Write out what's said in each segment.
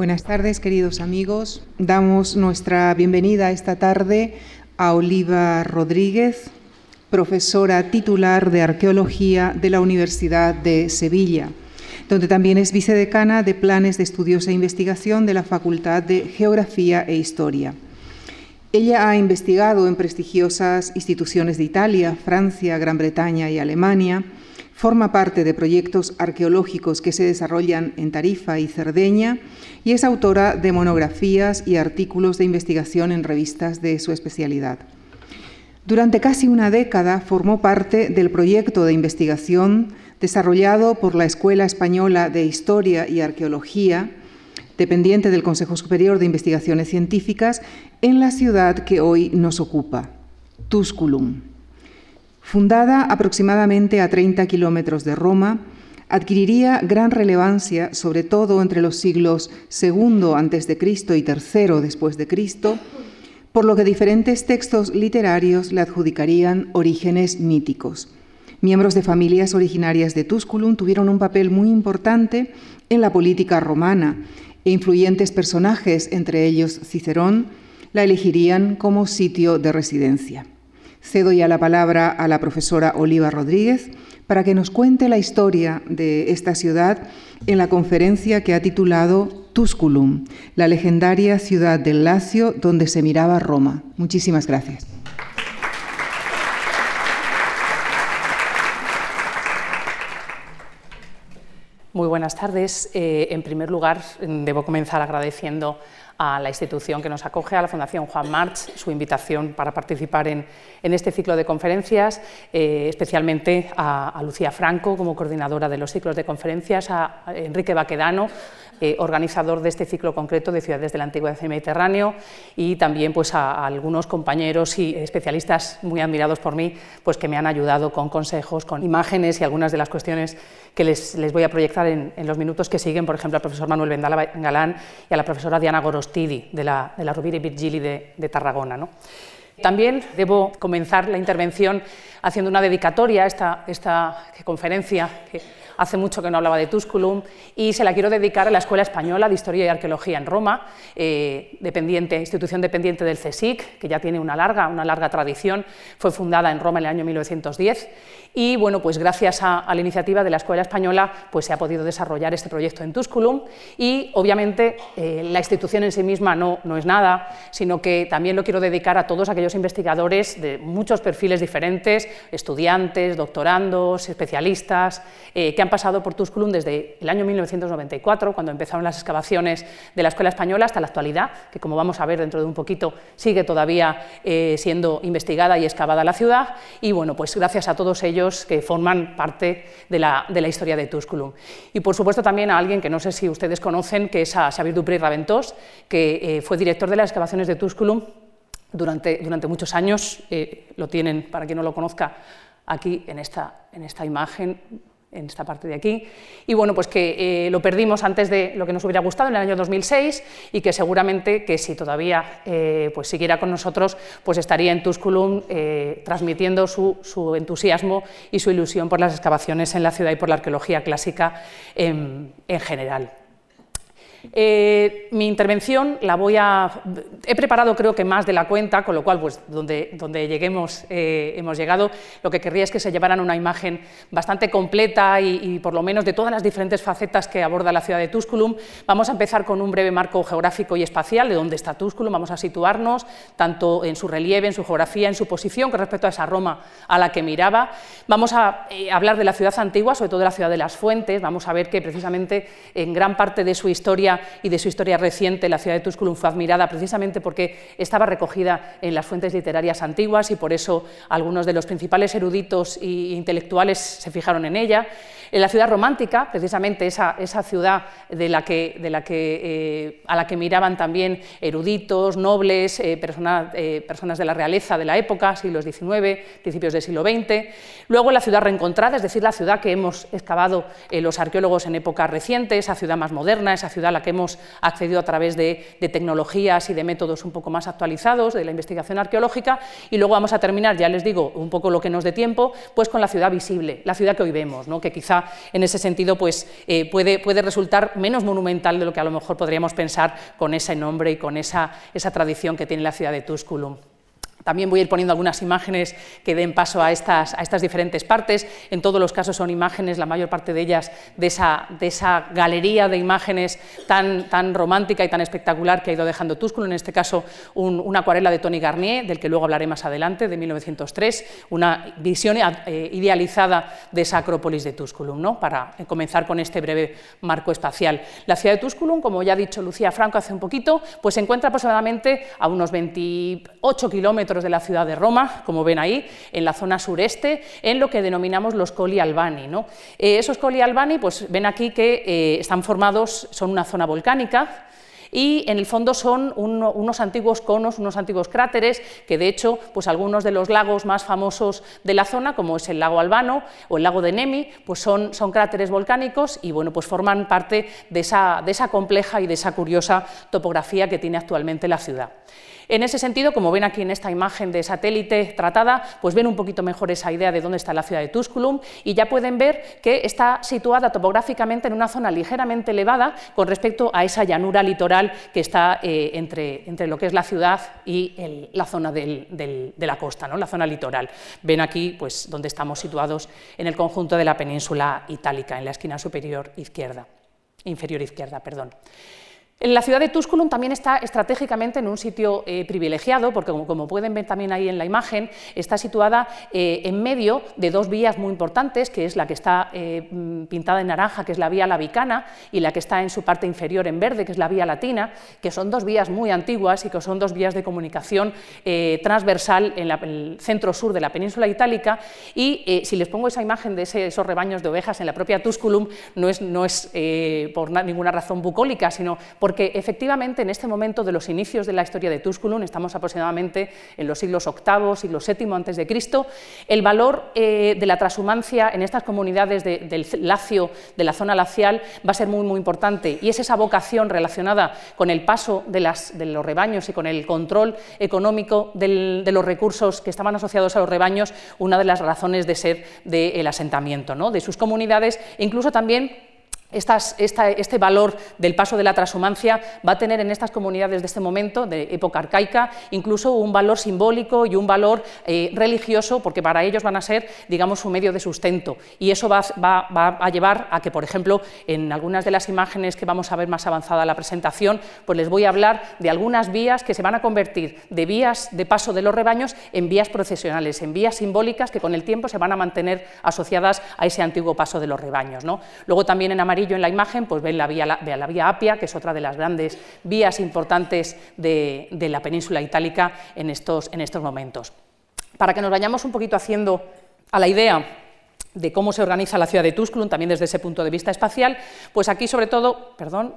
Buenas tardes, queridos amigos. Damos nuestra bienvenida esta tarde a Oliva Rodríguez, profesora titular de Arqueología de la Universidad de Sevilla, donde también es vicedecana de Planes de Estudios e Investigación de la Facultad de Geografía e Historia. Ella ha investigado en prestigiosas instituciones de Italia, Francia, Gran Bretaña y Alemania, forma parte de proyectos arqueológicos que se desarrollan en Tarifa y Cerdeña y es autora de monografías y artículos de investigación en revistas de su especialidad. Durante casi una década formó parte del proyecto de investigación desarrollado por la Escuela Española de Historia y Arqueología, dependiente del Consejo Superior de Investigaciones Científicas, en la ciudad que hoy nos ocupa, Tusculum. Fundada aproximadamente a 30 kilómetros de Roma, adquiriría gran relevancia, sobre todo entre los siglos II a.C. y III después de Cristo, por lo que diferentes textos literarios le adjudicarían orígenes míticos. Miembros de familias originarias de Tusculum tuvieron un papel muy importante en la política romana e influyentes personajes, entre ellos Cicerón, la elegirían como sitio de residencia. Cedo ya la palabra a la profesora Oliva Rodríguez para que nos cuente la historia de esta ciudad en la conferencia que ha titulado Tusculum, la legendaria ciudad del Lacio donde se miraba Roma. Muchísimas gracias. Muy buenas tardes. Eh, en primer lugar, debo comenzar agradeciendo a la institución que nos acoge, a la Fundación Juan March, su invitación para participar en, este ciclo de conferencias, eh, especialmente a, Lucía Franco como coordinadora de los ciclos de conferencias, a Enrique Baquedano, eh, organizador de este ciclo concreto de ciudades del antiguo Mediterráneo y también pues, a, algunos compañeros y especialistas muy admirados por mí pues, que me han ayudado con consejos, con imágenes y algunas de las cuestiones que les, voy a proyectar en, los minutos que siguen, por ejemplo, al profesor Manuel Vendala Galán y a la profesora Diana De la, de la Rovira y Virgili de, Tarragona. También debo comenzar la intervención haciendo una dedicatoria a esta, esta conferencia que hace mucho que no hablaba de Tusculum y se la quiero dedicar a la Escuela Española de Historia y Arqueología en Roma, eh, dependiente, institución dependiente del CSIC, que ya tiene una larga, una larga tradición, fue fundada en Roma en el año 1910 y bueno, pues gracias a, la iniciativa de la Escuela Española pues se ha podido desarrollar este proyecto en Tusculum y obviamente eh, la institución en sí misma no, no es nada, sino que también lo quiero dedicar a todos aquellos investigadores de muchos perfiles diferentes, estudiantes, doctorandos, especialistas, eh, que han pasado por Tusculum desde el año 1994, cuando empezaron las excavaciones de la Escuela Española, hasta la actualidad, que como vamos a ver dentro de un poquito sigue todavía eh, siendo investigada y excavada la ciudad. Y bueno, pues gracias a todos ellos que forman parte de la, historia de Tusculum. Y por supuesto también a alguien que no sé si ustedes conocen, que es a Xavier Dupré Raventós, que eh, fue director de las excavaciones de Tusculum durante, muchos años. Eh, lo tienen, para quien no lo conozca, aquí en esta imagen en esta parte de aquí, y bueno, pues que eh, lo perdimos antes de lo que nos hubiera gustado en el año 2006 y que seguramente que si todavía eh, pues siguiera con nosotros, pues estaría en Tusculum eh, transmitiendo su, su, entusiasmo y su ilusión por las excavaciones en la ciudad y por la arqueología clásica en, en general. Eh, mi intervención la voy a... He preparado creo que más de la cuenta, con lo cual, pues donde, lleguemos, eh, hemos llegado. Lo que querría es que se llevaran una imagen bastante completa y, por lo menos de todas las diferentes facetas que aborda la ciudad de Tusculum. Vamos a empezar con un breve marco geográfico y espacial de dónde está Tusculum. Vamos a situarnos tanto en su relieve, en su geografía, en su posición con respecto a esa Roma a la que miraba. Vamos a eh, hablar de la ciudad antigua, sobre todo de la ciudad de las fuentes. Vamos a ver que precisamente en gran parte de su historia y de su historia reciente, la ciudad de Tusculum fue admirada precisamente porque estaba recogida en las fuentes literarias antiguas y por eso algunos de los principales eruditos e intelectuales se fijaron en ella. En la ciudad romántica, precisamente esa, esa ciudad de la que, de la que, eh, a la que miraban también eruditos, nobles, eh, eh, personas de la realeza de la época, siglos XIX, principios del siglo XX. Luego la ciudad reencontrada, es decir, la ciudad que hemos excavado los arqueólogos en época reciente, esa ciudad más moderna, esa ciudad a la que hemos accedido a través de, tecnologías y de métodos un poco más actualizados de la investigación arqueológica. Y luego vamos a terminar, ya les digo, un poco lo que nos dé tiempo, pues con la ciudad visible, la ciudad que hoy vemos, ¿no? que quizá en ese sentido pues, eh, puede, puede resultar menos monumental de lo que a lo mejor podríamos pensar con ese nombre y con esa, esa tradición que tiene la ciudad de Tusculum. También voy a ir poniendo algunas imágenes que den paso a estas, a estas, diferentes partes. En todos los casos son imágenes, la mayor parte de ellas, de esa, galería de imágenes tan, romántica y tan espectacular que ha ido dejando Tusculum. En este caso, una acuarela de Tony Garnier, del que luego hablaré más adelante, de 1903, una visión eh, idealizada de esa acrópolis de Tusculum, ¿no? para comenzar con este breve marco espacial. La ciudad de Tusculum, como ya ha dicho Lucía Franco hace un poquito, pues se encuentra aproximadamente a unos 28 kilómetros de la ciudad de Roma, como ven ahí, en la zona sureste, en lo que denominamos los Colli Albani. ¿no? Eh, esos Colli Albani, pues ven aquí que eh, están formados, son una zona volcánica, y en el fondo son unos antiguos conos, unos antiguos cráteres, que de hecho pues algunos de los lagos más famosos de la zona, como es el lago Albano o el lago de Nemi, pues son, son cráteres volcánicos y bueno, pues forman parte de esa, de esa compleja y de esa curiosa topografía que tiene actualmente la ciudad. En ese sentido, como ven aquí en esta imagen de satélite tratada, pues ven un poquito mejor esa idea de dónde está la ciudad de Tusculum y ya pueden ver que está situada topográficamente en una zona ligeramente elevada con respecto a esa llanura litoral que está eh, entre, entre, lo que es la ciudad y la zona de la costa, ¿no? la zona litoral. Ven aquí pues, donde estamos situados en el conjunto de la península itálica, en la esquina superior izquierda, inferior izquierda. Perdón. La ciudad de Tusculum también está estratégicamente en un sitio eh, privilegiado, porque como, pueden ver también ahí en la imagen, está situada eh, en medio de dos vías muy importantes, que es la que está eh, mm, pintada en naranja, que es la vía labicana, y la que está en su parte inferior en verde, que es la vía latina, que son dos vías muy antiguas y que son dos vías de comunicación transversal en, el centro-sur de la península itálica. Y si les pongo esa imagen de esos rebaños de ovejas en la propia Tusculum, no es, no es por ninguna razón bucólica, sino por porque efectivamente en este momento de los inicios de la historia de Tusculum, estamos aproximadamente en los siglos VIII, siglo VII antes de Cristo, el valor eh, de la transhumancia en estas comunidades del Lacio, de la zona lacial, va a ser muy, muy importante y es esa vocación relacionada con el paso de, los rebaños y con el control económico de los recursos que estaban asociados a los rebaños, una de las razones de ser del asentamiento, ¿no? de sus comunidades, e incluso también este valor del paso de la transhumancia va a tener en estas comunidades de este momento, de época arcaica, incluso un valor simbólico y un valor eh, religioso, porque para ellos van a ser, digamos, su medio de sustento. Y eso va, a llevar a que, por ejemplo, en algunas de las imágenes que vamos a ver más avanzada la presentación, pues les voy a hablar de algunas vías que se van a convertir de vías de paso de los rebaños en vías procesionales, en vías simbólicas que con el tiempo se van a mantener asociadas a ese antiguo paso de los rebaños. Luego también en amarillo en la imagen, pues ven la vía, la, vía Apia, que es otra de las grandes vías importantes de, la península itálica en estos, en estos momentos. Para que nos vayamos un poquito haciendo a la idea de cómo se organiza la ciudad de Tusculum, también desde ese punto de vista espacial, pues aquí sobre todo, perdón,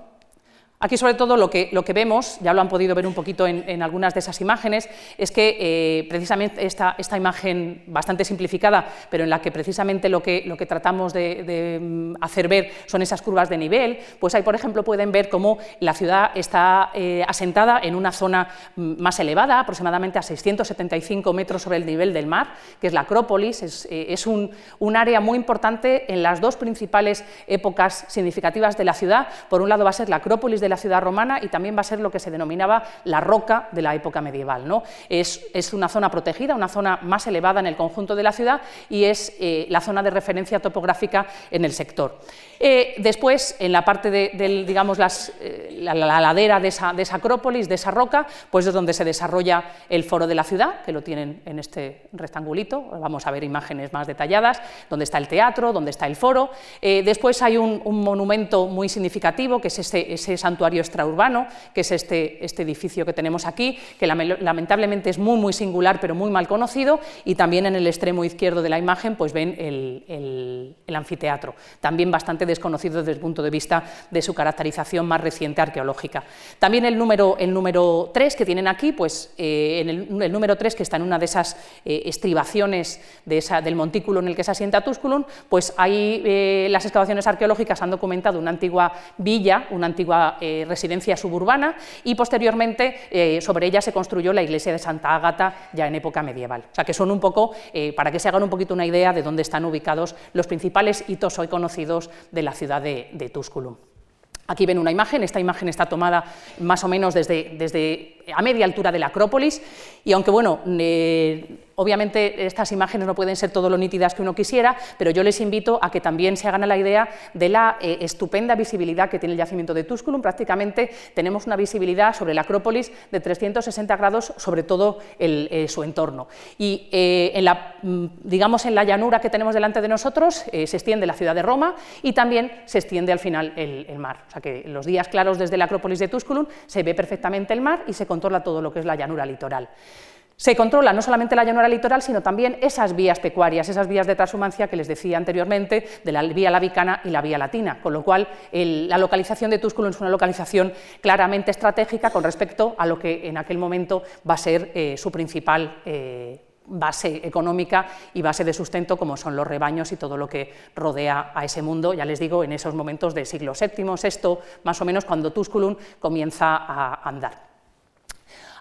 Aquí, sobre todo, lo que, lo que, vemos, ya lo han podido ver un poquito en, algunas de esas imágenes, es que eh, precisamente esta, esta, imagen bastante simplificada, pero en la que precisamente lo que, lo que tratamos de, mm, hacer ver son esas curvas de nivel, pues ahí, por ejemplo, pueden ver cómo la ciudad está eh, asentada en una zona mm, más elevada, aproximadamente a 675 metros sobre el nivel del mar, que es la Acrópolis, es, eh, es un, un área muy importante en las dos principales épocas significativas de la ciudad. Por un lado va a ser la Acrópolis de la ciudad romana y también va a ser lo que se denominaba la roca de la época medieval. ¿no? Es, una zona protegida, una zona más elevada en el conjunto de la ciudad y es eh, la zona de referencia topográfica en el sector. Eh, después, en la parte de, digamos, eh, la, ladera de esa, acrópolis, de esa roca, pues es donde se desarrolla el foro de la ciudad, que lo tienen en este rectangulito, vamos a ver imágenes más detalladas, donde está el teatro, donde está el foro. después hay un, monumento muy significativo, que es ese santuario extraurbano, que es este, este edificio que tenemos aquí, que lamentablemente es muy, muy singular, pero muy mal conocido, y también en el extremo izquierdo de la imagen pues ven el, anfiteatro, también bastante desconocido desde el punto de vista de su caracterización más reciente arqueológica. También el número, el número 3 que tienen aquí, pues eh, en el, número 3 que está en una de esas eh, estribaciones del montículo en el que se asienta Tusculum, pues ahí eh, las excavaciones arqueológicas han documentado una antigua villa, una antigua residencia suburbana y posteriormente sobre ella se construyó la iglesia de Santa Ágata ya en época medieval. O sea que son un poco, para que se hagan un poquito una idea de dónde están ubicados los principales hitos hoy conocidos de la ciudad de, de Tusculum. Aquí ven una imagen, esta imagen está tomada más o menos desde, desde a media altura de la Acrópolis y aunque bueno, eh, Obviamente estas imágenes no pueden ser todo lo nítidas que uno quisiera, pero yo les invito a que también se hagan a la idea de la eh, estupenda visibilidad que tiene el yacimiento de Tusculum. Prácticamente tenemos una visibilidad sobre la Acrópolis de 360 grados sobre todo eh, su entorno. Y en la, mm, digamos en la llanura que tenemos delante de nosotros se extiende la ciudad de Roma y también se extiende al final el, mar. O sea que los días claros desde la Acrópolis de Tusculum se ve perfectamente el mar y se controla todo lo que es la llanura litoral. Se controla no solamente la llanura litoral, sino también esas vías pecuarias, esas vías de transhumancia que les decía anteriormente, de la vía labicana y la vía latina, con lo cual la localización de Tusculum es una localización claramente estratégica con respecto a lo que en aquel momento va a ser eh, su principal eh, base económica y base de sustento como son los rebaños y todo lo que rodea a ese mundo, ya les digo, en esos momentos del siglo VII, VI, más o menos cuando Tusculum comienza a andar.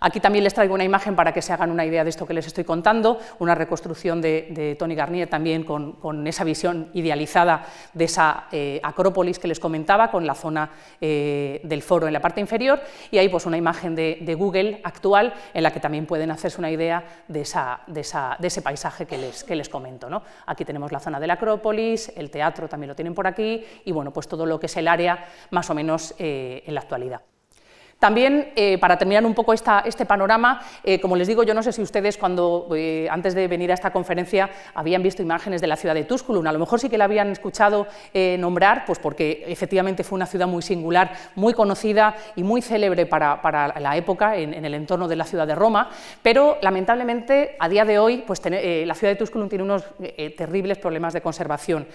Aquí también les traigo una imagen para que se hagan una idea de esto que les estoy contando, una reconstrucción de, Tony Garnier también con, esa visión idealizada de esa eh, acrópolis que les comentaba, con la zona eh, del foro en la parte inferior, y ahí pues una imagen de, Google actual en la que también pueden hacerse una idea de, ese paisaje que les, que les comento. ¿no? Aquí tenemos la zona de la acrópolis, el teatro también lo tienen por aquí, y bueno, pues todo lo que es el área más o menos eh, en la actualidad. También, eh, para terminar un poco este panorama, eh, como les digo, yo no sé si ustedes cuando eh, antes de venir a esta conferencia habían visto imágenes de la ciudad de Tusculum, a lo mejor sí que la habían escuchado nombrar, pues porque efectivamente fue una ciudad muy singular, muy conocida y muy célebre para, la época en, el entorno de la ciudad de Roma, pero lamentablemente a día de hoy pues, la ciudad de Tusculum tiene unos terribles problemas de conservación.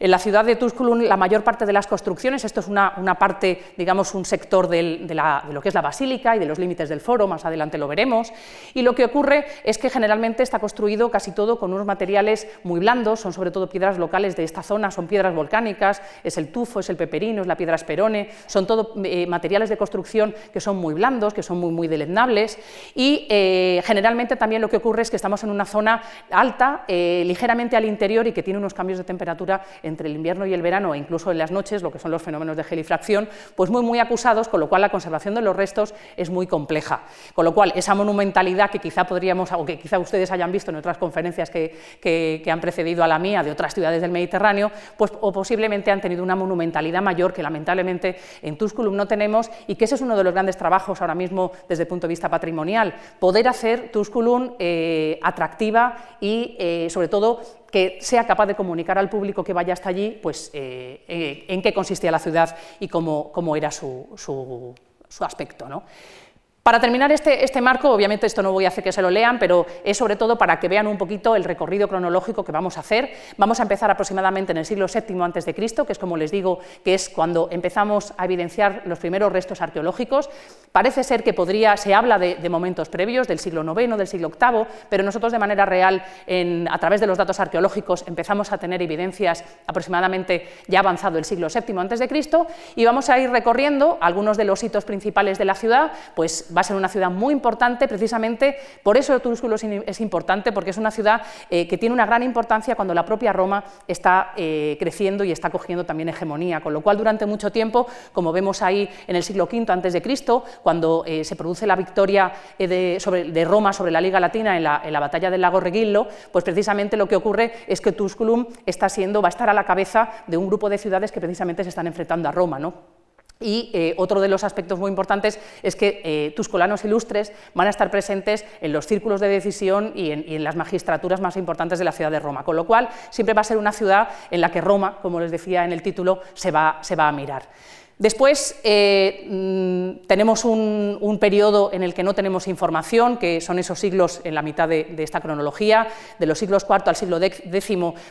En la ciudad de Tusculum la mayor parte de las construcciones, esto es una, parte, digamos, un sector de, lo que es la basílica y de los límites del foro, más adelante lo veremos, y lo que ocurre es que generalmente está construido casi todo con unos materiales muy blandos, son sobre todo piedras locales de esta zona, son piedras volcánicas, es el tufo, es el peperino, es la piedra esperone, son todo eh, materiales de construcción que son muy blandos, que son muy, muy deleznables, y eh, generalmente también lo que ocurre es que estamos en una zona alta, eh, ligeramente al interior y que tiene unos cambios de temperatura entre el invierno y el verano, e incluso en las noches, lo que son los fenómenos de gelifracción, pues muy, muy acusados, con lo cual la conservación de los restos es muy compleja. Con lo cual, esa monumentalidad que quizá podríamos, o que quizá ustedes hayan visto en otras conferencias que, que, han precedido a la mía de otras ciudades del Mediterráneo, pues o posiblemente han tenido una monumentalidad mayor que lamentablemente en Tusculum no tenemos y que ese es uno de los grandes trabajos ahora mismo desde el punto de vista patrimonial, poder hacer Tusculum eh, atractiva y eh, sobre todo que sea capaz de comunicar al público que vaya hasta allí pues, eh, en qué consistía la ciudad y cómo, cómo era su, su aspecto. ¿no? Para terminar este, este, marco, obviamente esto no voy a hacer que se lo lean, pero es sobre todo para que vean un poquito el recorrido cronológico que vamos a hacer. Vamos a empezar aproximadamente en el siglo VII a.C., que es como les digo, que es cuando empezamos a evidenciar los primeros restos arqueológicos. Parece ser que podría, se habla de, momentos previos, del siglo IX, del siglo VIII, pero nosotros de manera real, a través de los datos arqueológicos, empezamos a tener evidencias aproximadamente ya avanzado el siglo VII a.C., y vamos a ir recorriendo algunos de los hitos principales de la ciudad, pues va a ser una ciudad muy importante, precisamente por eso Tusculum es importante, porque es una ciudad eh, que tiene una gran importancia cuando la propia Roma está eh, creciendo y está cogiendo también hegemonía, con lo cual durante mucho tiempo, como vemos ahí en el siglo V antes de Cristo, cuando eh, se produce la victoria de, Roma sobre la Liga Latina en la, en la, batalla del lago Regillo, pues precisamente lo que ocurre es que Tusculum está siendo, va a estar a la cabeza de un grupo de ciudades que precisamente se están enfrentando a Roma, ¿no? Y eh, otro de los aspectos muy importantes es que eh, tuscolanos ilustres van a estar presentes en los círculos de decisión y en, las magistraturas más importantes de la ciudad de Roma, con lo cual siempre va a ser una ciudad en la que Roma, como les decía en el título, se va a mirar. Después, eh, mm, tenemos un, periodo en el que no tenemos información, que son esos siglos en la mitad de, esta cronología, de los siglos IV al siglo X,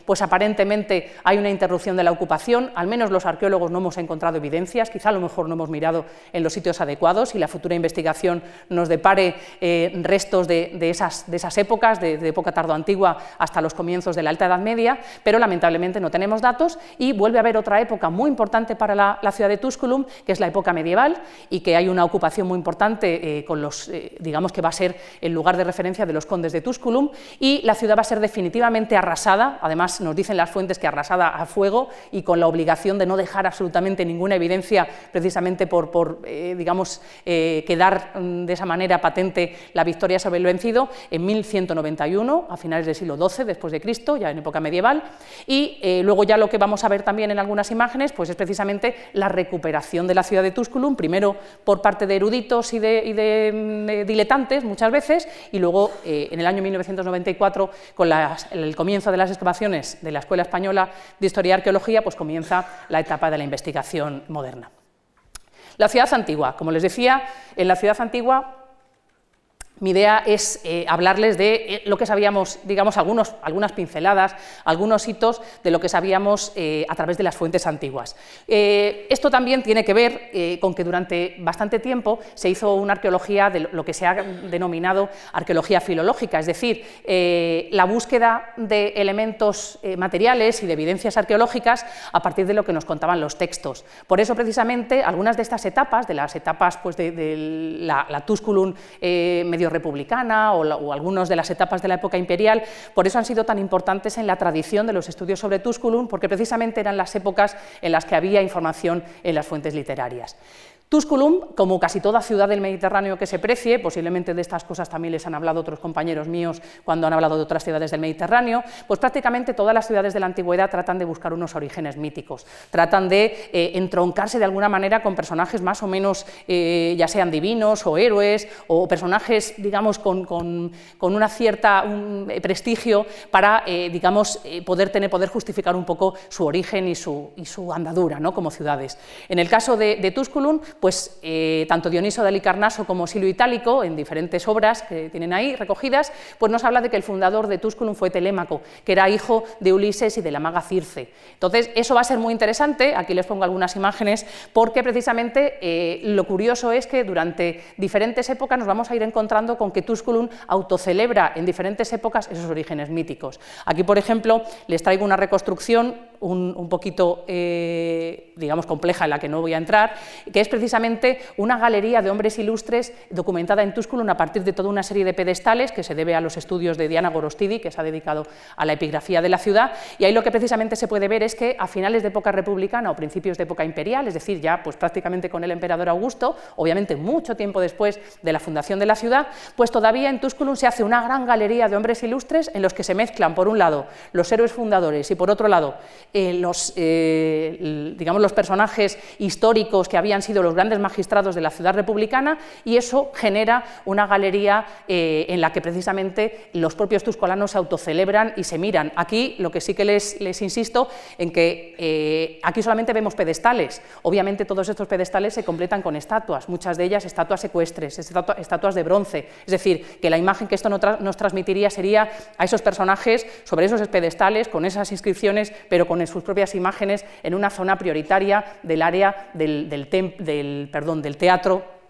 pues aparentemente hay una interrupción de la ocupación, al menos los arqueólogos no hemos encontrado evidencias, quizá a lo mejor no hemos mirado en los sitios adecuados y la futura investigación nos depare eh, restos de, esas, épocas, de, época tardoantigua hasta los comienzos de la Alta Edad Media, pero lamentablemente no tenemos datos y vuelve a haber otra época muy importante para la, ciudad de Tusculum, que es la época medieval y que hay una ocupación muy importante eh, con los, eh, digamos que va a ser el lugar de referencia de los condes de Tusculum y la ciudad va a ser definitivamente arrasada, además nos dicen las fuentes que arrasada a fuego y con la obligación de no dejar absolutamente ninguna evidencia precisamente por, por eh, digamos, quedar mm, de esa manera patente la victoria sobre el vencido en 1191, a finales del siglo XII después de Cristo, ya en época medieval, y luego ya lo que vamos a ver también en algunas imágenes pues es precisamente la recuperación de la ciudad de Tusculum, primero por parte de eruditos y de, mm, diletantes muchas veces, y luego eh, en el año 1994, con el comienzo de las excavaciones de la Escuela Española de Historia y Arqueología, pues comienza la etapa de la investigación moderna. La ciudad antigua, como les decía, en la ciudad antigua mi idea es eh, hablarles de eh, lo que sabíamos, digamos, algunas pinceladas, algunos hitos de lo que sabíamos eh, a través de las fuentes antiguas. esto también tiene que ver con que durante bastante tiempo se hizo una arqueología de lo que se ha denominado arqueología filológica, es decir, la búsqueda de elementos materiales y de evidencias arqueológicas a partir de lo que nos contaban los textos. Por eso, precisamente, algunas de estas etapas, de las etapas pues, de, la, la Tusculum medio republicana o, o algunas de las etapas de la época imperial, por eso han sido tan importantes en la tradición de los estudios sobre Tusculum, porque precisamente eran las épocas en las que había información en las fuentes literarias. Tusculum, como casi toda ciudad del Mediterráneo que se precie, posiblemente de estas cosas también les han hablado otros compañeros míos cuando han hablado de otras ciudades del Mediterráneo, pues prácticamente todas las ciudades de la antigüedad tratan de buscar unos orígenes míticos, tratan de eh, entroncarse de alguna manera con personajes más o menos, eh, ya sean divinos o héroes, o personajes, digamos, con, con, una cierta eh, prestigio para, digamos, poder tener, poder justificar un poco su origen y su, y su andadura, ¿no? como ciudades. En el caso de Tusculum, pues eh, tanto Dioniso de Alicarnaso como Silvio Itálico, en diferentes obras que tienen ahí recogidas, pues nos habla de que el fundador de Tusculum fue Telémaco, que era hijo de Ulises y de la maga Circe. Entonces, eso va a ser muy interesante, aquí les pongo algunas imágenes, porque precisamente eh, lo curioso es que durante diferentes épocas nos vamos a ir encontrando con que Tusculum autocelebra en diferentes épocas esos orígenes míticos. Aquí, por ejemplo, les traigo una reconstrucción un, poquito, eh, digamos, compleja en la que no voy a entrar, que es precisamente una galería de hombres ilustres documentada en Tusculum a partir de toda una serie de pedestales que se debe a los estudios de Diana Gorostidi, que se ha dedicado a la epigrafía de la ciudad, y ahí lo que precisamente se puede ver es que a finales de época republicana o principios de época imperial, es decir, ya pues prácticamente con el emperador Augusto, obviamente mucho tiempo después de la fundación de la ciudad, pues todavía en Tusculum se hace una gran galería de hombres ilustres en los que se mezclan, por un lado, los héroes fundadores y por otro lado, eh, los, eh, digamos, los personajes históricos que habían sido los grandes magistrados de la ciudad republicana y eso genera una galería eh, en la que precisamente los propios tuscolanos se autocelebran y se miran. Aquí lo que sí que les, les insisto en que aquí solamente vemos pedestales. Obviamente todos estos pedestales se completan con estatuas, muchas de ellas estatuas secuestres, estatuas de bronce. Es decir, que la imagen que esto nos transmitiría sería a esos personajes sobre esos pedestales, con esas inscripciones, pero con sus propias imágenes en una zona prioritaria del área del, del teatro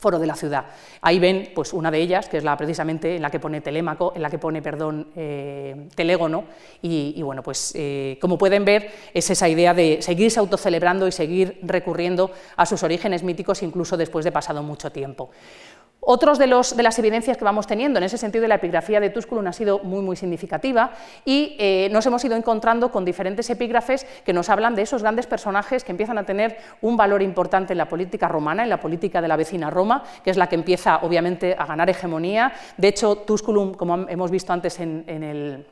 foro de la ciudad. Ahí ven pues, una de ellas, que es la precisamente en la que pone Telémaco, en la que pone, perdón, eh, Telégono, y, bueno, pues eh, como pueden ver, es esa idea de seguirse autocelebrando y seguir recurriendo a sus orígenes míticos incluso después de pasado mucho tiempo. Otros de, las evidencias que vamos teniendo, en ese sentido, la epigrafía de Tusculum ha sido muy, muy significativa y eh, nos hemos ido encontrando con diferentes epígrafes que nos hablan de esos grandes personajes que empiezan a tener un valor importante en la política romana, en la política de la vecina Roma, que es la que empieza, obviamente, a ganar hegemonía. De hecho, Tusculum, como hemos visto antes en el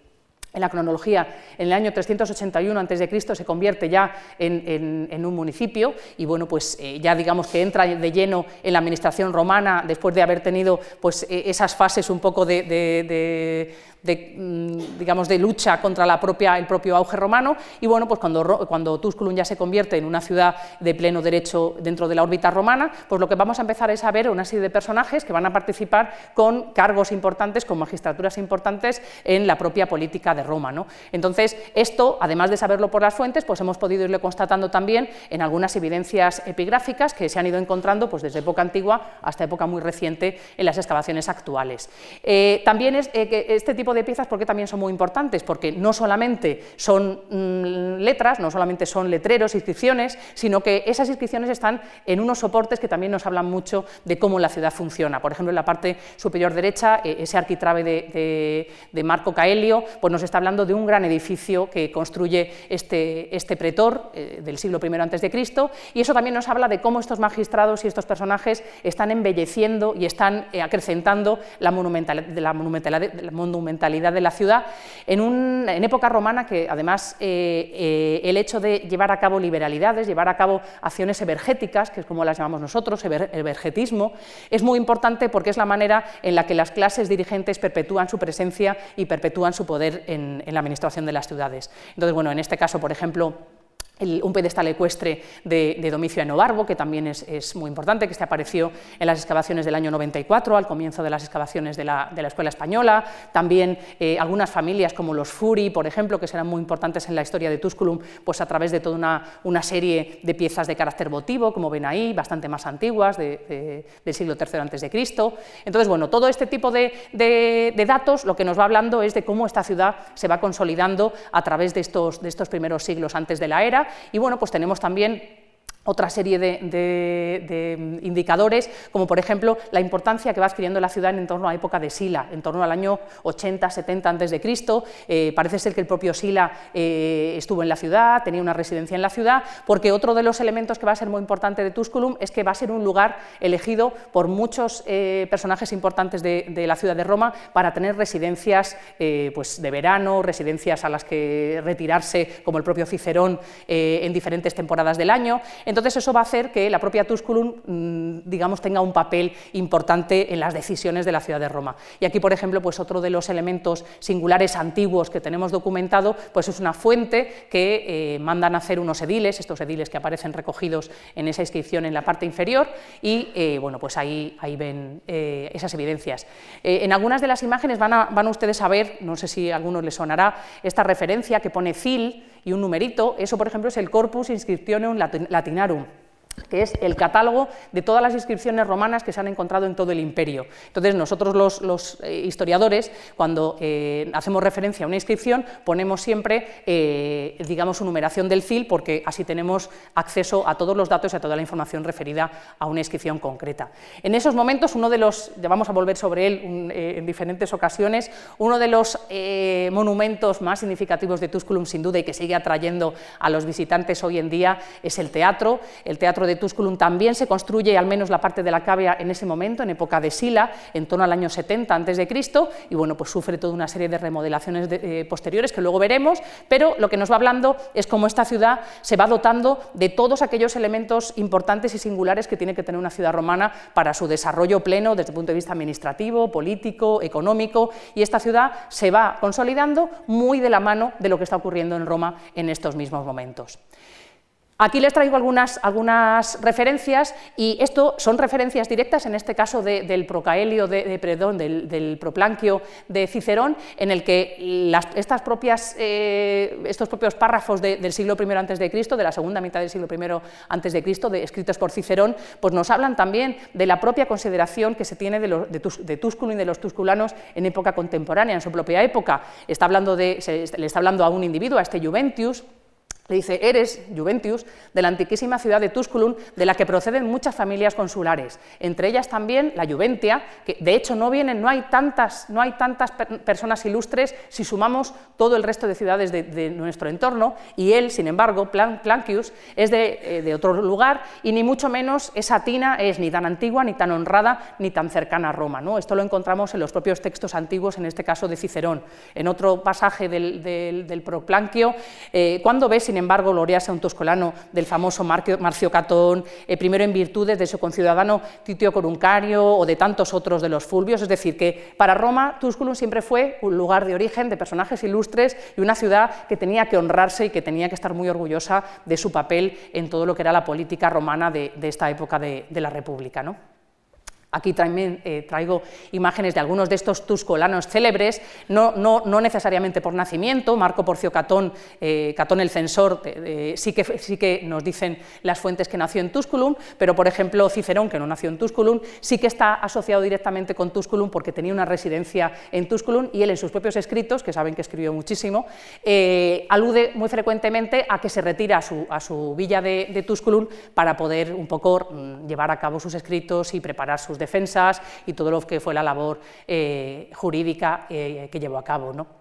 en la cronología, en el año 381 a.C. se convierte ya en, un municipio y bueno, pues eh, ya digamos que entra de lleno en la administración romana después de haber tenido pues, e, esas fases un poco de, mm, digamos, de lucha contra la propia, el propio auge romano, y bueno, pues cuando, cuando Tusculum ya se convierte en una ciudad de pleno derecho dentro de la órbita romana, pues lo que vamos a empezar es a ver una serie de personajes que van a participar con cargos importantes, con magistraturas importantes en la propia política de Roma. ¿no? Entonces, esto, además de saberlo por las fuentes, pues hemos podido irle constatando también en algunas evidencias epigráficas que se han ido encontrando pues, desde época antigua hasta época muy reciente en las excavaciones actuales. Eh, también es, eh, este tipo de piezas, ¿por qué también son muy importantes? Porque no solamente son mm, letras, no solamente son letreros, inscripciones, sino que esas inscripciones están en unos soportes que también nos hablan mucho de cómo la ciudad funciona. Por ejemplo, en la parte superior derecha, eh, ese arquitrabe de, Marco Caelio, pues nos está hablando de un gran edificio que construye este, este pretor del siglo I a.C., y eso también nos habla de cómo estos magistrados y estos personajes están embelleciendo y están eh, acrecentando la, la, monumentalidad, de la ciudad en, en época romana que además eh, eh, el hecho de llevar a cabo liberalidades, llevar a cabo acciones evergéticas, que es como las llamamos nosotros, es muy importante porque es la manera en la que las clases dirigentes perpetúan su presencia y perpetúan su poder en, en la administración de las ciudades. Entonces, bueno, en este caso, por ejemplo, un pedestal ecuestre de, de Domicio Enobarbo, que también es, muy importante, que este apareció en las excavaciones del año 94, al comienzo de las excavaciones de la, Escuela Española, también eh, algunas familias como los Furi, por ejemplo, que serán muy importantes en la historia de Tusculum, pues a través de toda una, serie de piezas de carácter votivo, como ven ahí, bastante más antiguas, del siglo III a.C. Entonces, bueno, todo este tipo de, de, datos lo que nos va hablando es de cómo esta ciudad se va consolidando a través de de estos primeros siglos antes de la era, y bueno, pues tenemos también otra serie de, indicadores, como por ejemplo la importancia que va adquiriendo la ciudad en torno a la época de Sila, en torno al año 80, 70 a.C. Eh, parece ser que el propio Sila eh, estuvo en la ciudad, tenía una residencia en la ciudad, porque otro de los elementos que va a ser muy importante de Tusculum es que va a ser un lugar elegido por muchos eh, personajes importantes de, la ciudad de Roma para tener residencias pues de verano, residencias a las que retirarse, como el propio Cicerón, en diferentes temporadas del año. Eso va a hacer que la propia Tusculum, mm, digamos, tenga un papel importante en las decisiones de la ciudad de Roma. Y aquí, por ejemplo, pues otro de los elementos singulares antiguos que tenemos documentado, pues es una fuente que eh, mandan a hacer unos ediles, estos ediles que aparecen recogidos en esa inscripción en la parte inferior, y eh, bueno, pues ahí, ahí ven eh, esas evidencias. en algunas de las imágenes van a, van ustedes a ver, no sé si a algunos les sonará, esta referencia que pone CIL y un numerito, eso por ejemplo es el Corpus Inscriptionum Latinarum que es el catálogo de todas las inscripciones romanas que se han encontrado en todo el imperio. Entonces, nosotros los, eh, historiadores, cuando eh, hacemos referencia a una inscripción, ponemos siempre, eh, digamos, su numeración del CIL, porque así tenemos acceso a todos los datos y a toda la información referida a una inscripción concreta. En esos momentos, uno de los, vamos a volver sobre él en diferentes ocasiones, uno de los monumentos más significativos de Tusculum, sin duda, y que sigue atrayendo a los visitantes hoy en día, es el teatro, el teatro de Tusculum también se construye, al menos la parte de la cavea en ese momento, en época de Sila, en torno al año 70 a.C., y bueno, pues sufre toda una serie de remodelaciones eh, posteriores que luego veremos, pero lo que nos va hablando es cómo esta ciudad se va dotando de todos aquellos elementos importantes y singulares que tiene que tener una ciudad romana para su desarrollo pleno desde el punto de vista administrativo, político, económico, y esta ciudad se va consolidando muy de la mano de lo que está ocurriendo en Roma en estos mismos momentos. Aquí les traigo algunas, referencias y esto son referencias directas, en este caso del procaelio, de, perdón, del, proplanquio de Cicerón, en el que estas propias, eh, estos propios párrafos del siglo I antes de de la segunda mitad del siglo I de Cristo, escritos por Cicerón, pues nos hablan también de la propia consideración que se tiene de, los, de, Tusculum y de los tusculanos en época contemporánea, en su propia época. Está hablando de, le está hablando a un individuo, a este Juventius, le dice, eres, Juventius, de la antiquísima ciudad de Tusculum, de la que proceden muchas familias consulares, entre ellas también la Juventia, que de hecho no vienen, no hay tantas, no hay tantas personas ilustres si sumamos todo el resto de ciudades de, nuestro entorno, y él, sin embargo, Plancius, es eh, de, otro lugar, y ni mucho menos esa tina es ni tan antigua, ni tan honrada, ni tan cercana a Roma. ¿no? Esto lo encontramos en los propios textos antiguos, en este caso de Cicerón. En otro pasaje del, del, Proplanquio, eh, cuando ves, sin embargo, gloriarse a un tuscolano del famoso Marcio Catón, eh, primero en virtudes de su conciudadano Titio Coruncario o de tantos otros de los fulvios, es decir, que para Roma Tusculum siempre fue un lugar de origen de personajes ilustres y una ciudad que tenía que honrarse y que tenía que estar muy orgullosa de su papel en todo lo que era la política romana de, esta época de, de la República. ¿no? Aquí también eh, traigo imágenes de algunos de estos tuscolanos célebres, no, necesariamente por nacimiento, Marco Porcio Catón, eh, Catón el censor, sí, que, sí, que, nos dicen las fuentes que nació en Tusculum, pero por ejemplo Cicerón, que no nació en Tusculum, sí que está asociado directamente con Tusculum porque tenía una residencia en Tusculum y él en sus propios escritos, que saben que escribió muchísimo, eh, alude muy frecuentemente a que se retira a su, villa de, de, Tusculum para poder un poco mm, llevar a cabo sus escritos y preparar sus defensas y todo lo que fue la labor eh, jurídica eh, que llevó a cabo. ¿no?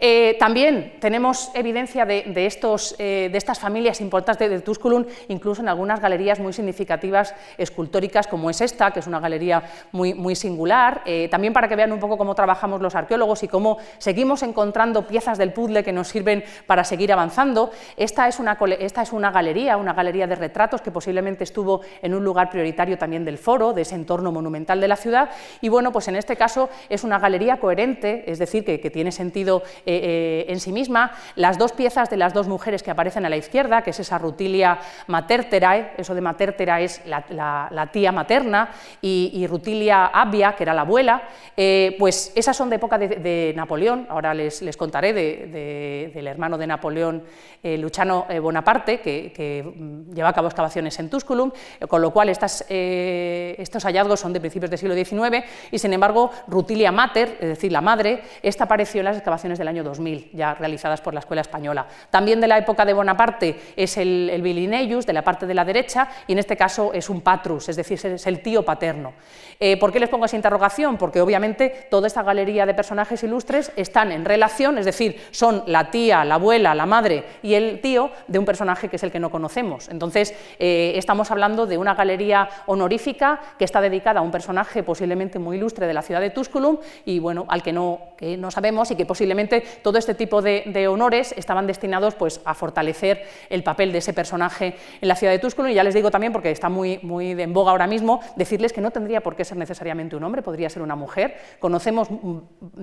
Eh, también tenemos evidencia de, estos, eh, de, estas familias importantes de, Tusculum, incluso en algunas galerías muy significativas escultóricas, como es esta, que es una galería muy, singular. Eh, también para que vean un poco cómo trabajamos los arqueólogos y cómo seguimos encontrando piezas del puzzle que nos sirven para seguir avanzando. Esta es una, esta es una galería, una galería de retratos que posiblemente estuvo en un lugar prioritario también del foro, de ese entorno monumental de la ciudad. Y bueno, pues en este caso es una galería coherente, es decir, que tiene sentido eh, eh, en sí misma, las dos piezas de las dos mujeres que aparecen a la izquierda, que es esa Rutilia materterae, eso de matertera es la, tía materna, y, Rutilia abia, que era la abuela, eh, pues esas son de época de, Napoleón, ahora les, contaré del hermano de Napoleón, eh, Luciano Bonaparte, que, mm, lleva a cabo excavaciones en Tusculum, con lo cual estos hallazgos son de principios del siglo XIX, y sin embargo Rutilia mater, es decir, la madre, esta apareció en las excavaciones del año 2000, ya realizadas por la Escuela Española. También de la época de Bonaparte es el, el de la parte de la derecha, y en este caso es un patrus, es decir, es el tío paterno. Eh, ¿Por qué les pongo esa interrogación? Porque obviamente toda esta galería de personajes ilustres están en relación, es decir, son la tía, la abuela, la madre y el tío de un personaje que es el que no conocemos. Entonces, eh, estamos hablando de una galería honorífica que está dedicada a un personaje posiblemente muy ilustre de la ciudad de Tusculum y bueno, al que no, que no sabemos y que posiblemente todo este tipo de, honores estaban destinados pues, a fortalecer el papel de ese personaje en la ciudad de Tusculum. Y ya les digo también, porque está muy, muy en boga ahora mismo, decirles que no tendría por qué ser necesariamente un hombre, podría ser una mujer. Conocemos mm,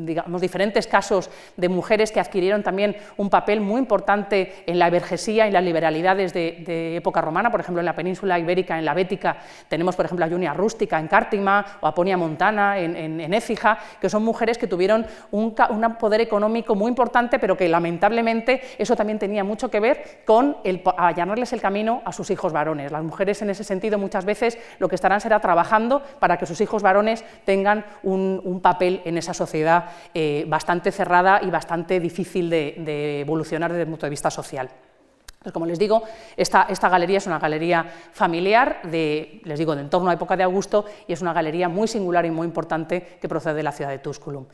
digamos, diferentes casos de mujeres que adquirieron también un papel muy importante en la vergesía y las liberalidades de, época romana, por ejemplo, en la península ibérica, en la Bética, tenemos, por ejemplo, a Junia Rústica en Cártima o a Ponia Montana en, Écija, que son mujeres que tuvieron un poder económico muy importante, pero que lamentablemente eso también tenía mucho que ver con el, allanarles el camino a sus hijos varones. Las mujeres en ese sentido muchas veces lo que estarán será trabajando para que sus hijos varones tengan un, papel en esa sociedad eh, bastante cerrada y bastante difícil de, evolucionar desde el punto de vista social. como les digo, esta, esta, galería es una galería familiar, de, les digo, de en torno a época de Augusto, y es una galería muy singular y muy importante que procede de la ciudad de Tusculum.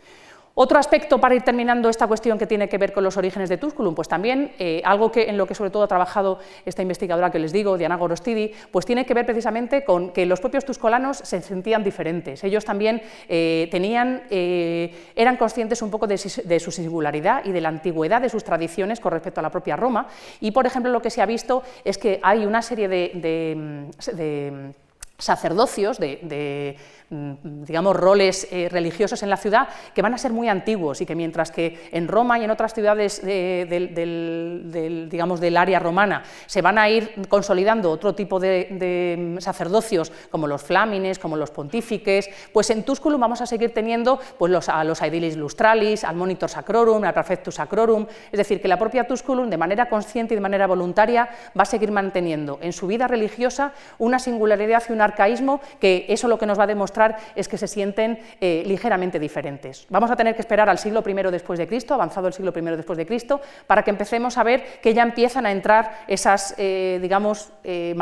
Otro aspecto para ir terminando esta cuestión que tiene que ver con los orígenes de Tusculum, pues también eh, algo que, en lo que sobre todo ha trabajado esta investigadora que les digo, Diana Gorostidi, pues tiene que ver precisamente con que los propios tuscolanos se sentían diferentes. Ellos también eh, tenían, eh, eran conscientes un poco de, su singularidad y de la antigüedad de sus tradiciones con respecto a la propia Roma. Y, por ejemplo, lo que se ha visto es que hay una serie de, sacerdocios, de, mm, digamos, roles eh, religiosos en la ciudad que van a ser muy antiguos y que mientras que en Roma y en otras ciudades del, digamos, del área romana se van a ir consolidando otro tipo de, sacerdocios como los flámines, como los pontífiques, pues en Tusculum vamos a seguir teniendo pues, los, a los aedilis lustralis, al monitor sacrorum, al prefectus sacrorum, es decir, que la propia Tusculum de manera consciente y de manera voluntaria va a seguir manteniendo en su vida religiosa una singularidad y una arcaísmo, que eso lo que nos va a demostrar es que se sienten eh, ligeramente diferentes. Vamos a tener que esperar al siglo I después de Cristo, avanzado el siglo I después de Cristo, para que empecemos a ver que ya empiezan a entrar esas, eh, digamos, eh,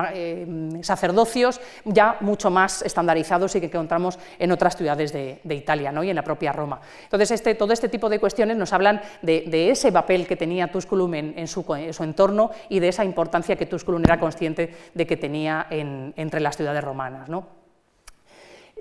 sacerdocios ya mucho más estandarizados y que encontramos en otras ciudades de, Italia ¿no? y en la propia Roma. Entonces, este, todo este tipo de cuestiones nos hablan de, ese papel que tenía Tusculum en, su, entorno y de esa importancia que Tusculum era consciente de que tenía entre las ciudades romanas. ¿no?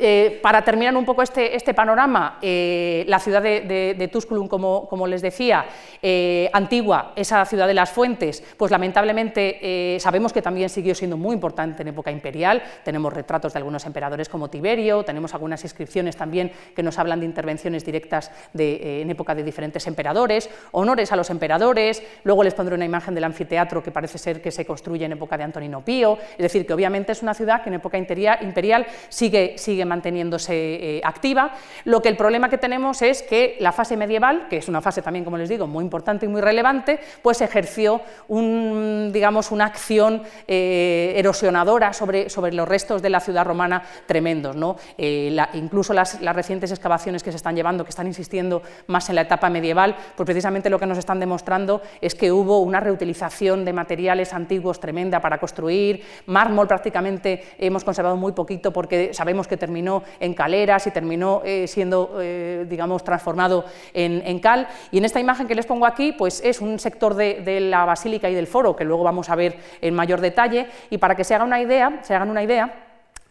Eh, para terminar un poco este, este panorama, eh, la ciudad de, de, Tusculum, como, les decía, eh, antigua, esa ciudad de las fuentes, pues lamentablemente sabemos que también siguió siendo muy importante en época imperial, tenemos retratos de algunos emperadores como Tiberio, tenemos algunas inscripciones también que nos hablan de intervenciones directas de, en época de diferentes emperadores, honores a los emperadores, luego les pondré una imagen del anfiteatro que parece ser que se construye en época de Antonino Pío, es decir, que obviamente es una ciudad que en época imperial sigue, sigue manteniéndose eh, activa. Lo que el problema que tenemos es que la fase medieval, que es una fase también, como les digo, muy importante y muy relevante, pues ejerció un, digamos, una acción eh, erosionadora sobre, sobre los restos de la ciudad romana tremendos. ¿no? Eh, incluso las, las, recientes excavaciones que se están llevando, que están insistiendo más en la etapa medieval, pues precisamente lo que nos están demostrando es que hubo una reutilización de materiales antiguos tremenda para construir, mármol prácticamente hemos conservado muy poquito porque sabemos que terminó terminó en caleras y terminó eh, siendo, eh, digamos, transformado en, cal. Y en esta imagen que les pongo aquí, pues es un sector de, de, la basílica y del foro, que luego vamos a ver en mayor detalle, y para que se hagan una idea, se hagan una idea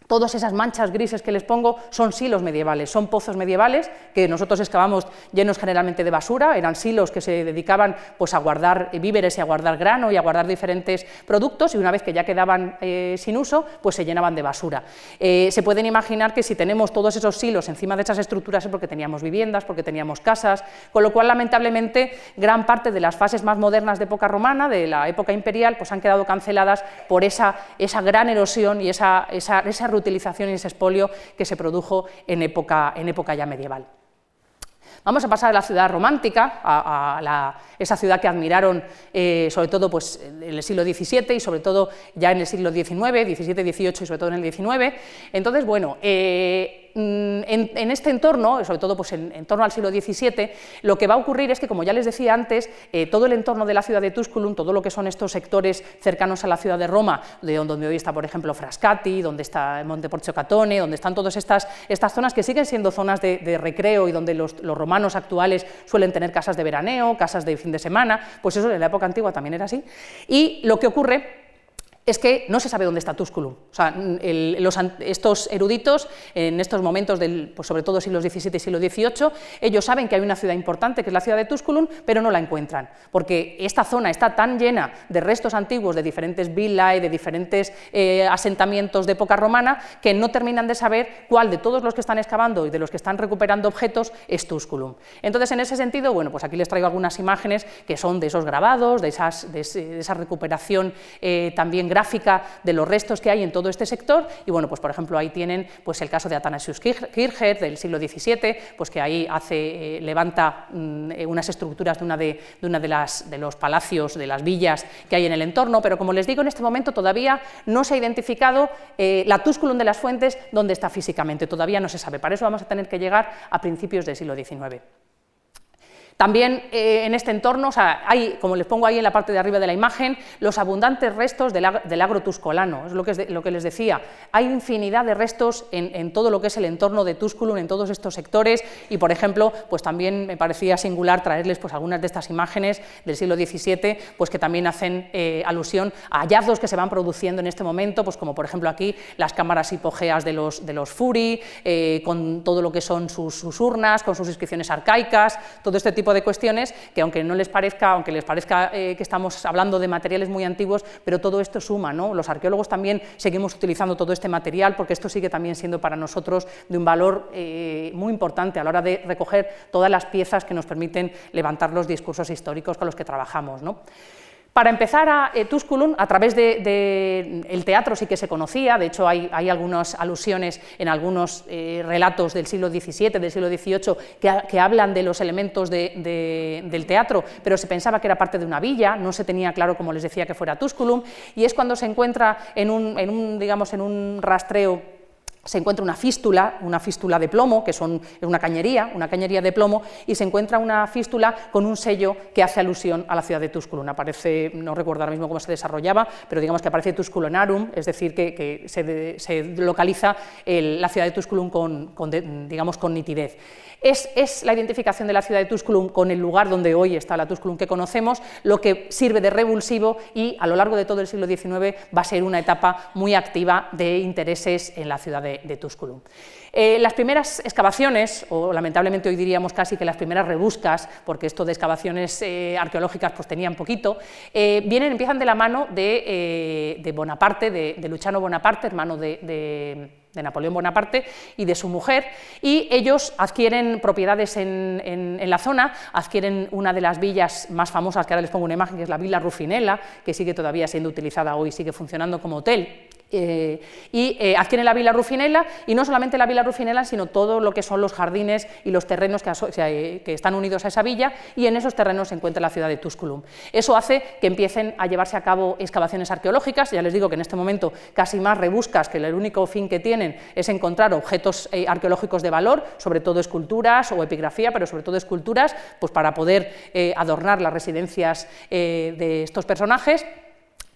Todas esas manchas grises que les pongo son silos medievales, son pozos medievales que nosotros excavamos llenos generalmente de basura, eran silos que se dedicaban pues, a guardar víveres y a guardar grano y a guardar diferentes productos y una vez que ya quedaban eh, sin uso, pues se llenaban de basura. Eh, se pueden imaginar que si tenemos todos esos silos encima de esas estructuras es porque teníamos viviendas, porque teníamos casas, con lo cual lamentablemente gran parte de las fases más modernas de época romana, de la época imperial, pues han quedado canceladas por esa, esa gran erosión y esa, esa, esa utilización y ese expolio que se produjo en época, en época ya medieval. Vamos a pasar a la ciudad romántica, a, esa ciudad que admiraron eh, sobre todo pues, en el siglo XVII y sobre todo ya en el siglo XIX, XVII, XVIII y sobre todo en el XIX. Entonces, bueno, eh, Mm, en, este entorno, sobre todo pues en, torno al siglo XVII, lo que va a ocurrir es que, como ya les decía antes, eh, todo el entorno de la ciudad de Tusculum, todo lo que son estos sectores cercanos a la ciudad de Roma, de donde hoy está, por ejemplo, Frascati, donde está Monte Porcio Catone, donde están todas estas, estas zonas que siguen siendo zonas de, recreo y donde los, romanos actuales suelen tener casas de veraneo, casas de fin de semana, pues eso en la época antigua también era así. Y lo que ocurre es que no se sabe dónde está Tusculum. O sea, estos eruditos, en estos momentos, del, pues sobre todo siglos XVII y siglo XVIII, ellos saben que hay una ciudad importante, que es la ciudad de Tusculum, pero no la encuentran, porque esta zona está tan llena de restos antiguos de diferentes villae, de diferentes eh, asentamientos de época romana, que no terminan de saber cuál de todos los que están excavando y de los que están recuperando objetos es Tusculum. Entonces, en ese sentido, bueno, pues aquí les traigo algunas imágenes que son de esos grabados, de, esas, de, esa recuperación eh, también de los restos que hay en todo este sector. Y bueno, pues por ejemplo ahí tienen pues el caso de Athanasius Kircher del siglo XVII, pues que ahí hace, eh, levanta mm, eh, unas estructuras de una de, una de, las, de los palacios, de las villas que hay en el entorno, pero como les digo, en este momento todavía no se ha identificado eh, la Tusculum de las Fuentes donde está físicamente, todavía no se sabe, para eso vamos a tener que llegar a principios del siglo XIX. También eh, en este entorno, hay, como les pongo ahí en la parte de arriba de la imagen, los abundantes restos del, agro tuscolano, es lo que, lo que, les decía. Hay infinidad de restos en, todo lo que es el entorno de Tusculum, en todos estos sectores, y por ejemplo, pues también me parecía singular traerles pues, algunas de estas imágenes del siglo XVII, pues que también hacen eh, alusión a hallazgos que se van produciendo en este momento, pues como por ejemplo aquí las cámaras hipogeas de los, de los Furi, eh, con todo lo que son sus, sus urnas, con sus inscripciones arcaicas, todo este tipo de cuestiones que aunque no les parezca, aunque les parezca eh, que estamos hablando de materiales muy antiguos, pero todo esto suma, ¿no? Los arqueólogos también seguimos utilizando todo este material porque esto sigue también siendo para nosotros de un valor eh, muy importante a la hora de recoger todas las piezas que nos permiten levantar los discursos históricos con los que trabajamos. ¿no? Para empezar, a eh, Tusculum, a través del de, teatro sí que se conocía, de hecho hay, algunas alusiones en algunos eh, relatos del siglo XVII, del siglo XVIII, que, hablan de los elementos del teatro, pero se pensaba que era parte de una villa, no se tenía claro, como les decía, que fuera Tusculum, y es cuando se encuentra en un, digamos, en un rastreo se encuentra una fístula, una fístula de plomo, que son una cañería, una cañería de plomo, y se encuentra una fístula con un sello que hace alusión a la ciudad de Tusculum. Aparece, no recuerdo ahora mismo cómo se desarrollaba, pero digamos que aparece Tusculonarum, es decir, que, se, localiza la ciudad de Tusculum con, digamos, con nitidez. Es, la identificación de la ciudad de Tusculum con el lugar donde hoy está la Tusculum que conocemos, lo que sirve de revulsivo y a lo largo de todo el siglo XIX va a ser una etapa muy activa de intereses en la ciudad de, de, Tusculum. Eh, las primeras excavaciones, o lamentablemente hoy diríamos casi que las primeras rebuscas, porque esto de excavaciones eh, arqueológicas pues tenían poquito, eh, vienen, empiezan de la mano de, Bonaparte, de, Luciano Bonaparte, hermano de, Napoleón Bonaparte y de su mujer, y ellos adquieren propiedades en, en, la zona, adquieren una de las villas más famosas, que ahora les pongo una imagen, que es la Villa Rufinella, que sigue todavía siendo utilizada hoy, sigue funcionando como hotel, eh, y eh, adquieren la Villa Rufinella, y no solamente la Villa Rufinella, sino todo lo que son los jardines y los terrenos que, están unidos a esa villa, y en esos terrenos se encuentra la ciudad de Tusculum. Eso hace que empiecen a llevarse a cabo excavaciones arqueológicas, ya les digo que en este momento casi más rebuscas, que el único fin que tienen es encontrar objetos eh, arqueológicos de valor, sobre todo esculturas o epigrafía, pero sobre todo esculturas, pues para poder adornar las residencias de estos personajes.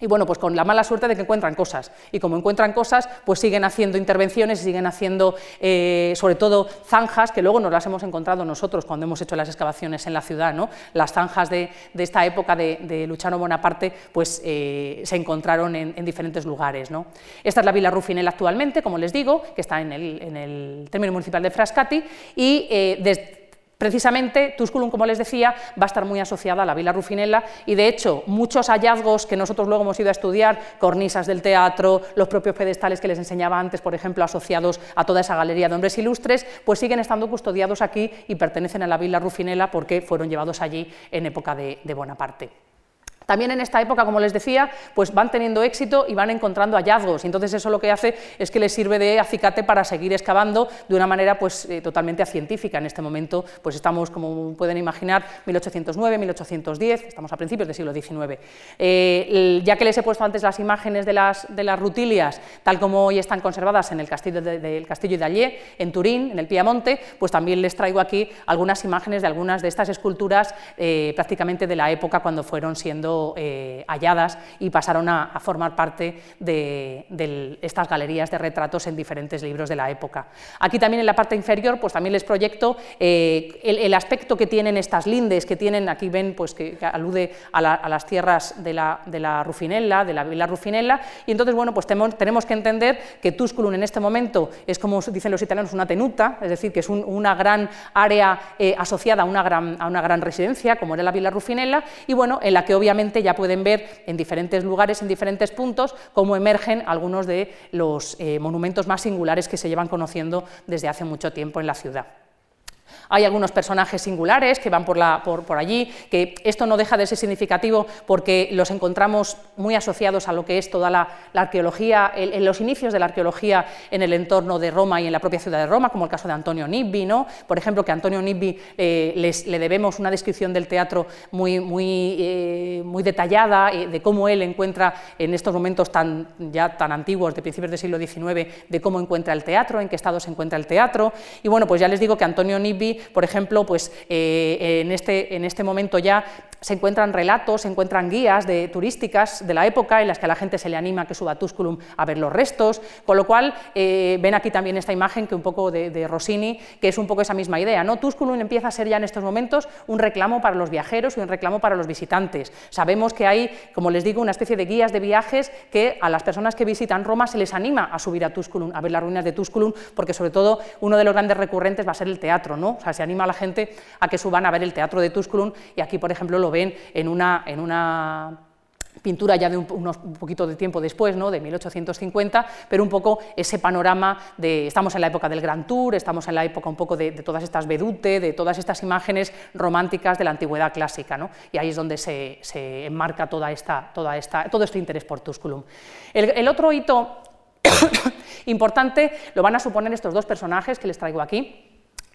Y bueno, pues con la mala suerte de que encuentran cosas. Y como encuentran cosas, pues siguen haciendo intervenciones y siguen haciendo, eh, sobre todo, zanjas, que luego nos las hemos encontrado nosotros cuando hemos hecho las excavaciones en la ciudad. ¿no? Las zanjas de, esta época de, Luchano Bonaparte pues, eh, se encontraron en, diferentes lugares. ¿no? Esta es la Villa Rufinel actualmente, como les digo, que está en el, término municipal de Frascati, y eh, Precisamente, Tusculum, como les decía, va a estar muy asociada a la Villa Rufinella y, de hecho, muchos hallazgos que nosotros luego hemos ido a estudiar, cornisas del teatro, los propios pedestales que les enseñaba antes, por ejemplo, asociados a toda esa galería de hombres ilustres, pues siguen estando custodiados aquí y pertenecen a la Villa Rufinella porque fueron llevados allí en época de, de Bonaparte. También en esta época, como les decía, pues van teniendo éxito y van encontrando hallazgos, entonces eso lo que hace es que les sirve de acicate para seguir excavando de una manera pues, eh, totalmente científica. En este momento pues estamos, como pueden imaginar, 1809, 1810, estamos a principios del siglo XIX. Eh, ya que les he puesto antes las imágenes de las, rutilias, tal como hoy están conservadas en el castillo de, castillo de en Turín, en el Piamonte, pues también les traigo aquí algunas imágenes de algunas de estas esculturas eh, prácticamente de la época cuando fueron siendo eh, halladas y pasaron a, formar parte de, estas galerías de retratos en diferentes libros de la época. Aquí también en la parte inferior pues también les proyecto eh, el, aspecto que tienen estas lindes, que tienen, aquí ven pues que, alude a, las tierras de la, Rufinella, de la Villa Rufinella, y entonces bueno pues tenemos, que entender que Tusculum en este momento es como dicen los italianos una tenuta, es decir, que es una gran área eh, asociada a una gran, a una gran residencia, como era la Villa Rufinella, y bueno, en la que obviamente ya pueden ver en diferentes lugares, en diferentes puntos, cómo emergen algunos de los eh, monumentos más singulares que se llevan conociendo desde hace mucho tiempo en la ciudad. Hay algunos personajes singulares que van por, allí, que esto no deja de ser significativo porque los encontramos muy asociados a lo que es toda la, arqueología, en los inicios de la arqueología en el entorno de Roma y en la propia ciudad de Roma, como el caso de Antonio Nibbi, por ejemplo, que Antonio Nibbi eh, le debemos una descripción del teatro muy, muy, eh, muy detallada, eh, de cómo él encuentra en estos momentos tan, ya tan antiguos, de principios del siglo XIX, de cómo encuentra el teatro, en qué estado se encuentra el teatro, y bueno, pues ya les digo que Antonio Nibbi por ejemplo, pues, eh, en, este, en este momento ya se encuentran relatos, se encuentran guías de, turísticas de la época en las que a la gente se le anima a que suba a Tusculum a ver los restos, con lo cual eh, ven aquí también esta imagen que un poco de, Rossini, que es un poco esa misma idea. ¿no? Tusculum empieza a ser ya en estos momentos un reclamo para los viajeros y un reclamo para los visitantes. Sabemos que hay, como les digo, una especie de guías de viajes que a las personas que visitan Roma se les anima a subir a Tusculum, a ver las ruinas de Tusculum, porque sobre todo uno de los grandes recurrentes va a ser el teatro, ¿no? O sea, se anima a la gente a que suban a ver el teatro de Tusculum y aquí, por ejemplo, lo ven en una, en una pintura ya de un, unos, poquito de tiempo después, ¿no? de 1850, pero un poco ese panorama de, estamos en la época del Gran Tour, estamos en la época un poco de, todas estas vedute, de todas estas imágenes románticas de la antigüedad clásica, ¿no? y ahí es donde se, se enmarca toda esta, toda esta, todo este interés por Tusculum. el otro hito importante lo van a suponer estos dos personajes que les traigo aquí,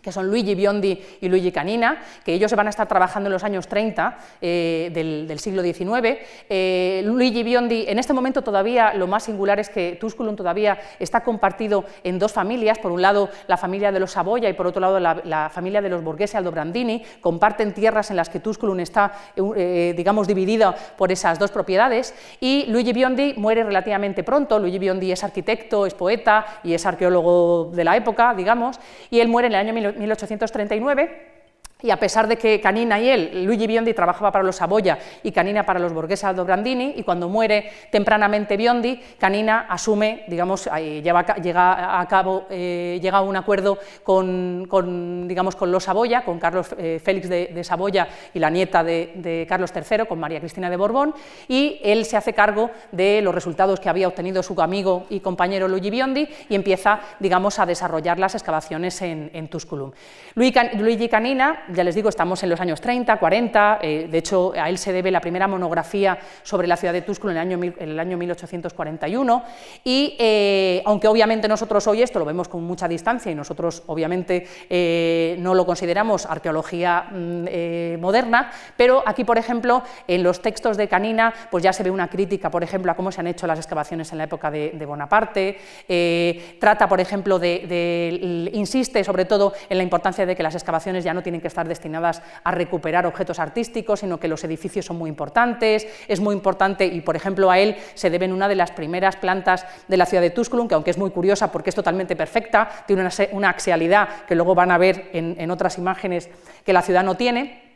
que son Luigi Biondi y Luigi Canina, que ellos van a estar trabajando en los años 30 eh, del, siglo XIX. Eh, Luigi Biondi, en este momento todavía lo más singular es que Tusculum todavía está compartido en dos familias, por un lado la familia de los Saboya y por otro lado la, familia de los Borghese Aldobrandini, comparten tierras en las que Tusculum está, eh, digamos, dividida por esas dos propiedades, y Luigi Biondi muere relativamente pronto, Luigi Biondi es arquitecto, es poeta y es arqueólogo de la época, digamos, y él muere en el año 1839 y a pesar de que Canina y él, Luigi Biondi trabajaba para los Saboya y Canina para los Borghese Aldo Brandini, y cuando muere tempranamente Biondi, Canina asume, digamos, lleva, llega a cabo, eh, llega a un acuerdo con, digamos, con los Saboya, con Carlos eh, Félix de, Saboya y la nieta de, Carlos III, con María Cristina de Borbón, y él se hace cargo de los resultados que había obtenido su amigo y compañero Luigi Biondi y empieza, digamos, a desarrollar las excavaciones en, en Tusculum. Luigi Canina ya les digo, estamos en los años 30, 40, eh, de hecho a él se debe la primera monografía sobre la ciudad de Tusculum en el año, en el año 1841 y eh, aunque obviamente nosotros hoy esto lo vemos con mucha distancia y nosotros obviamente eh, no lo consideramos arqueología mm, moderna, pero aquí por ejemplo en los textos de Canina pues ya se ve una crítica por ejemplo a cómo se han hecho las excavaciones en la época de, Bonaparte, trata por ejemplo de, insiste sobre todo en la importancia de que las excavaciones ya no tienen que estar destinadas a recuperar objetos artísticos, sino que los edificios son muy importantes, es muy importante y, por ejemplo, a él se deben una de las primeras plantas de la ciudad de Tusculum, que aunque es muy curiosa porque es totalmente perfecta, tiene una, axialidad que luego van a ver en otras imágenes que la ciudad no tiene,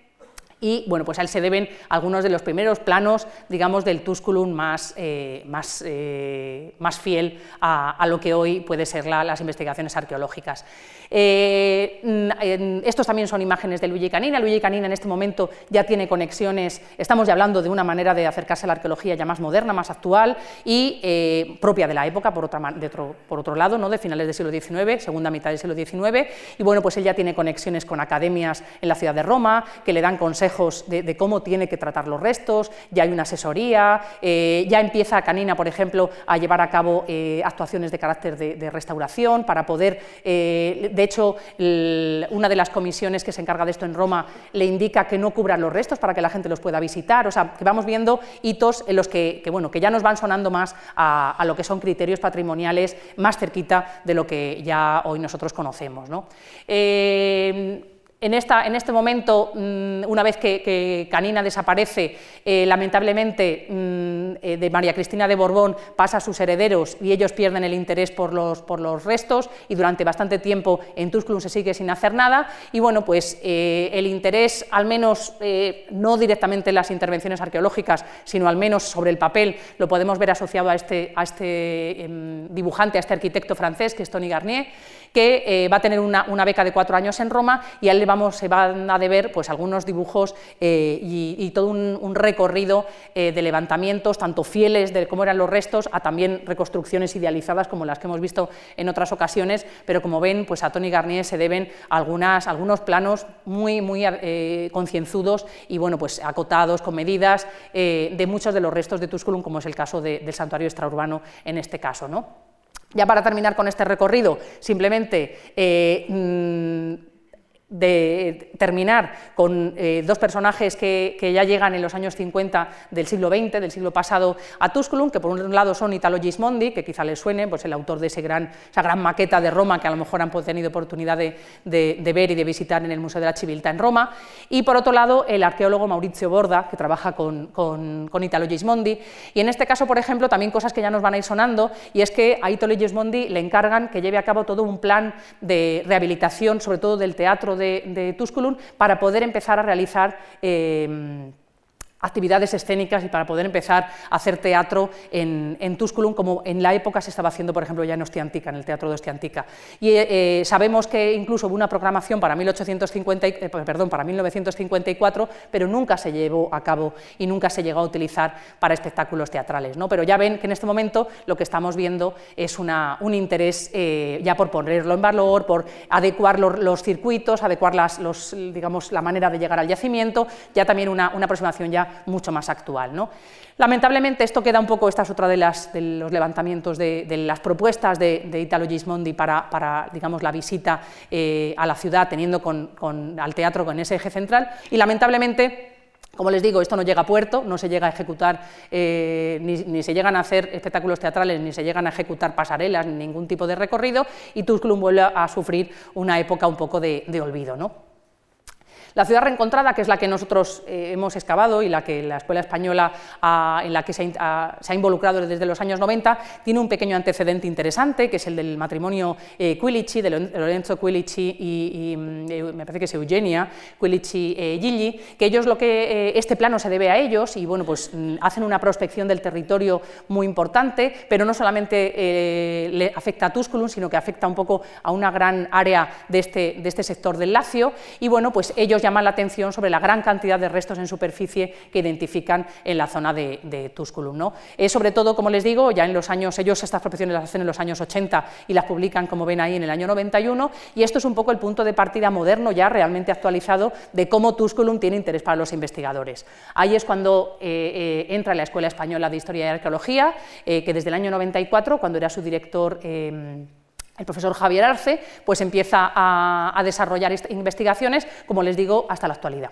y bueno, pues a él se deben algunos de los primeros planos, digamos, del Tusculum más, eh, más, eh, más fiel a, lo que hoy puede ser las investigaciones arqueológicas. Eh, estos también son imágenes de Luigi Canina. Luigi Canina en este momento ya tiene conexiones, estamos ya hablando de una manera de acercarse a la arqueología ya más moderna, más actual y propia de la época, por, otro, lado, ¿no? de finales del siglo XIX, segunda mitad del siglo XIX, y bueno, pues él ya tiene conexiones con academias en la ciudad de Roma, que le dan consejos de, cómo tiene que tratar los restos, ya hay una asesoría, eh, ya empieza Canina, por ejemplo, a llevar a cabo eh, actuaciones de carácter de, restauración para poder, eh, de hecho, una de las comisiones que se encarga de esto en Roma le indica que no cubran los restos para que la gente los pueda visitar, o sea, que vamos viendo hitos en los que, bueno, que ya nos van sonando más a, lo que son criterios patrimoniales más cerquita de lo que ya hoy nosotros conocemos. ¿no? En, esta, en, este momento, mm, una vez que, Canina desaparece, eh, lamentablemente mm, eh, de María Cristina de Borbón pasa a sus herederos y ellos pierden el interés por los, por los restos y durante bastante tiempo en Tusculum se sigue sin hacer nada. Y bueno, pues eh, el interés, al menos no directamente en las intervenciones arqueológicas, sino al menos sobre el papel, lo podemos ver asociado a este, a este em, dibujante, a este arquitecto francés que es Tony Garnier, que va a tener una, beca de cuatro años en Roma y él le se van a deber pues, algunos dibujos eh, y, todo un, recorrido eh, de levantamientos, tanto fieles de cómo eran los restos, a también reconstrucciones idealizadas como las que hemos visto en otras ocasiones, pero como ven, pues a Tony Garnier se deben algunas, algunos planos muy, muy eh, concienzudos y bueno, pues acotados, con medidas de muchos de los restos de Tusculum, como es el caso del santuario extraurbano en este caso. ¿no? Ya para terminar con este recorrido, simplemente mm, de terminar con eh, dos personajes que, ya llegan en los años 50 del siglo XX, del siglo pasado, a Tusculum, que por un lado son Italo Gismondi, que quizá les suene, pues el autor de ese gran, esa gran maqueta de Roma que a lo mejor han tenido oportunidad de, ver y de visitar en el Museo de la Civiltà en Roma, y por otro lado el arqueólogo Maurizio Borda, que trabaja con, con, Italo Gismondi, y en este caso, por ejemplo, también cosas que ya nos van a ir sonando, y es que a Italo Gismondi le encargan que lleve a cabo todo un plan de rehabilitación, sobre todo del teatro de, Tusculum para poder empezar a realizar eh, actividades escénicas y para poder empezar a hacer teatro en, en, Tusculum, como en la época se estaba haciendo, por ejemplo, ya en Ostiantica, en el Teatro de Ostiantica. Y eh, eh, sabemos que incluso hubo una programación para, 1850, eh, perdón, para 1954, pero nunca se llevó a cabo y nunca se llegó a utilizar para espectáculos teatrales. ¿no? Pero ya ven que en este momento lo que estamos viendo es una, un interés ya por ponerlo en valor, por adecuar los, circuitos, adecuar las, los, digamos, la manera de llegar al yacimiento, ya también una, una aproximación ya mucho más actual. ¿no? Lamentablemente esto queda un poco, esta es otra de, las, los levantamientos de, las propuestas de, Italo Gismondi para, digamos, la visita eh, a la ciudad, teniendo al teatro con ese eje central, y lamentablemente como les digo, esto no llega a puerto, no se llega a ejecutar, eh, ni, se llegan a hacer espectáculos teatrales, ni se llegan a ejecutar pasarelas, ni ningún tipo de recorrido, y Tusculum vuelve a sufrir una época un poco de, de olvido. ¿no? La ciudad reencontrada, que es la que nosotros eh, hemos excavado y la que la Escuela Española en la que se ha, involucrado desde los años 90, tiene un pequeño antecedente interesante, que es el del matrimonio eh, Quilici, de Lorenzo Quilici y, mm, eh, me parece que es Eugenia Quilici Gigli, que ellos lo que este plano se debe a ellos y bueno, pues mm, hacen una prospección del territorio muy importante, pero no solamente le afecta a Tusculum, sino que afecta un poco a una gran área de este, de este sector del Lacio. Y bueno, pues ellos llaman la atención sobre la gran cantidad de restos en superficie que identifican en la zona de, Tusculum. ¿no? Es sobre todo, como les digo, ya en los años, ellos estas prospecciones las hacen en los años 80 y las publican, como ven ahí, en el año 91 y esto es un poco el punto de partida moderno ya realmente actualizado de cómo Tusculum tiene interés para los investigadores. Ahí es cuando eh, eh, entra la Escuela Española de Historia y Arqueología, eh, que desde el año 94, cuando era su director el profesor Javier Arce pues empieza a, a desarrollar investigaciones, como les digo, hasta la actualidad.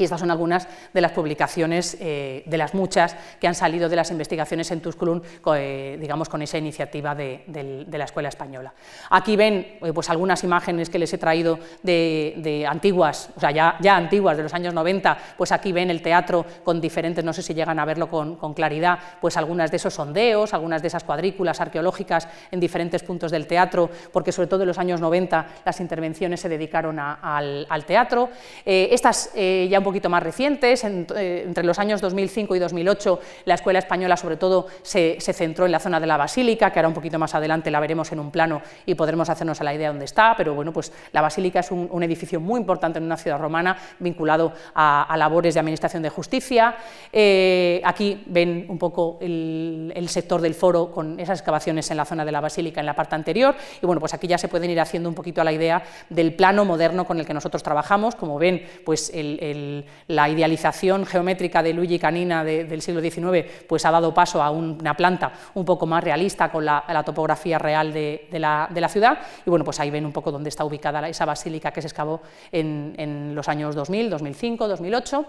Y estas son algunas de las publicaciones, eh, de las muchas que han salido de las investigaciones en Tusculum, eh, digamos, con esa iniciativa de, la Escuela Española. Aquí ven eh, pues, algunas imágenes que les he traído de, antiguas, o sea, ya, ya, antiguas, de los años 90, pues aquí ven el teatro con diferentes, no sé si llegan a verlo con, claridad, pues algunas de esos sondeos, algunas de esas cuadrículas arqueológicas en diferentes puntos del teatro, porque sobre todo en los años 90 las intervenciones se dedicaron al, al, teatro. estas ya un poquito más recientes, eh, entre los años 2005 y 2008 la Escuela Española sobre todo se, centró en la zona de la Basílica, que ahora un poquito más adelante la veremos en un plano y podremos hacernos a la idea de dónde está, pero bueno, pues la Basílica es un, edificio muy importante en una ciudad romana vinculado a, labores de administración de justicia. Eh, aquí ven un poco el sector del foro con esas excavaciones en la zona de la Basílica en la parte anterior. Y bueno, pues aquí ya se pueden ir haciendo un poquito a la idea del plano moderno con el que nosotros trabajamos, como ven, pues el la idealización geométrica de Luigi Canina del siglo XIX pues ha dado paso a una planta un poco más realista con la, topografía real de, la, ciudad. Y bueno, pues ahí ven un poco dónde está ubicada esa basílica que se excavó en, en los años 2000, 2005, 2008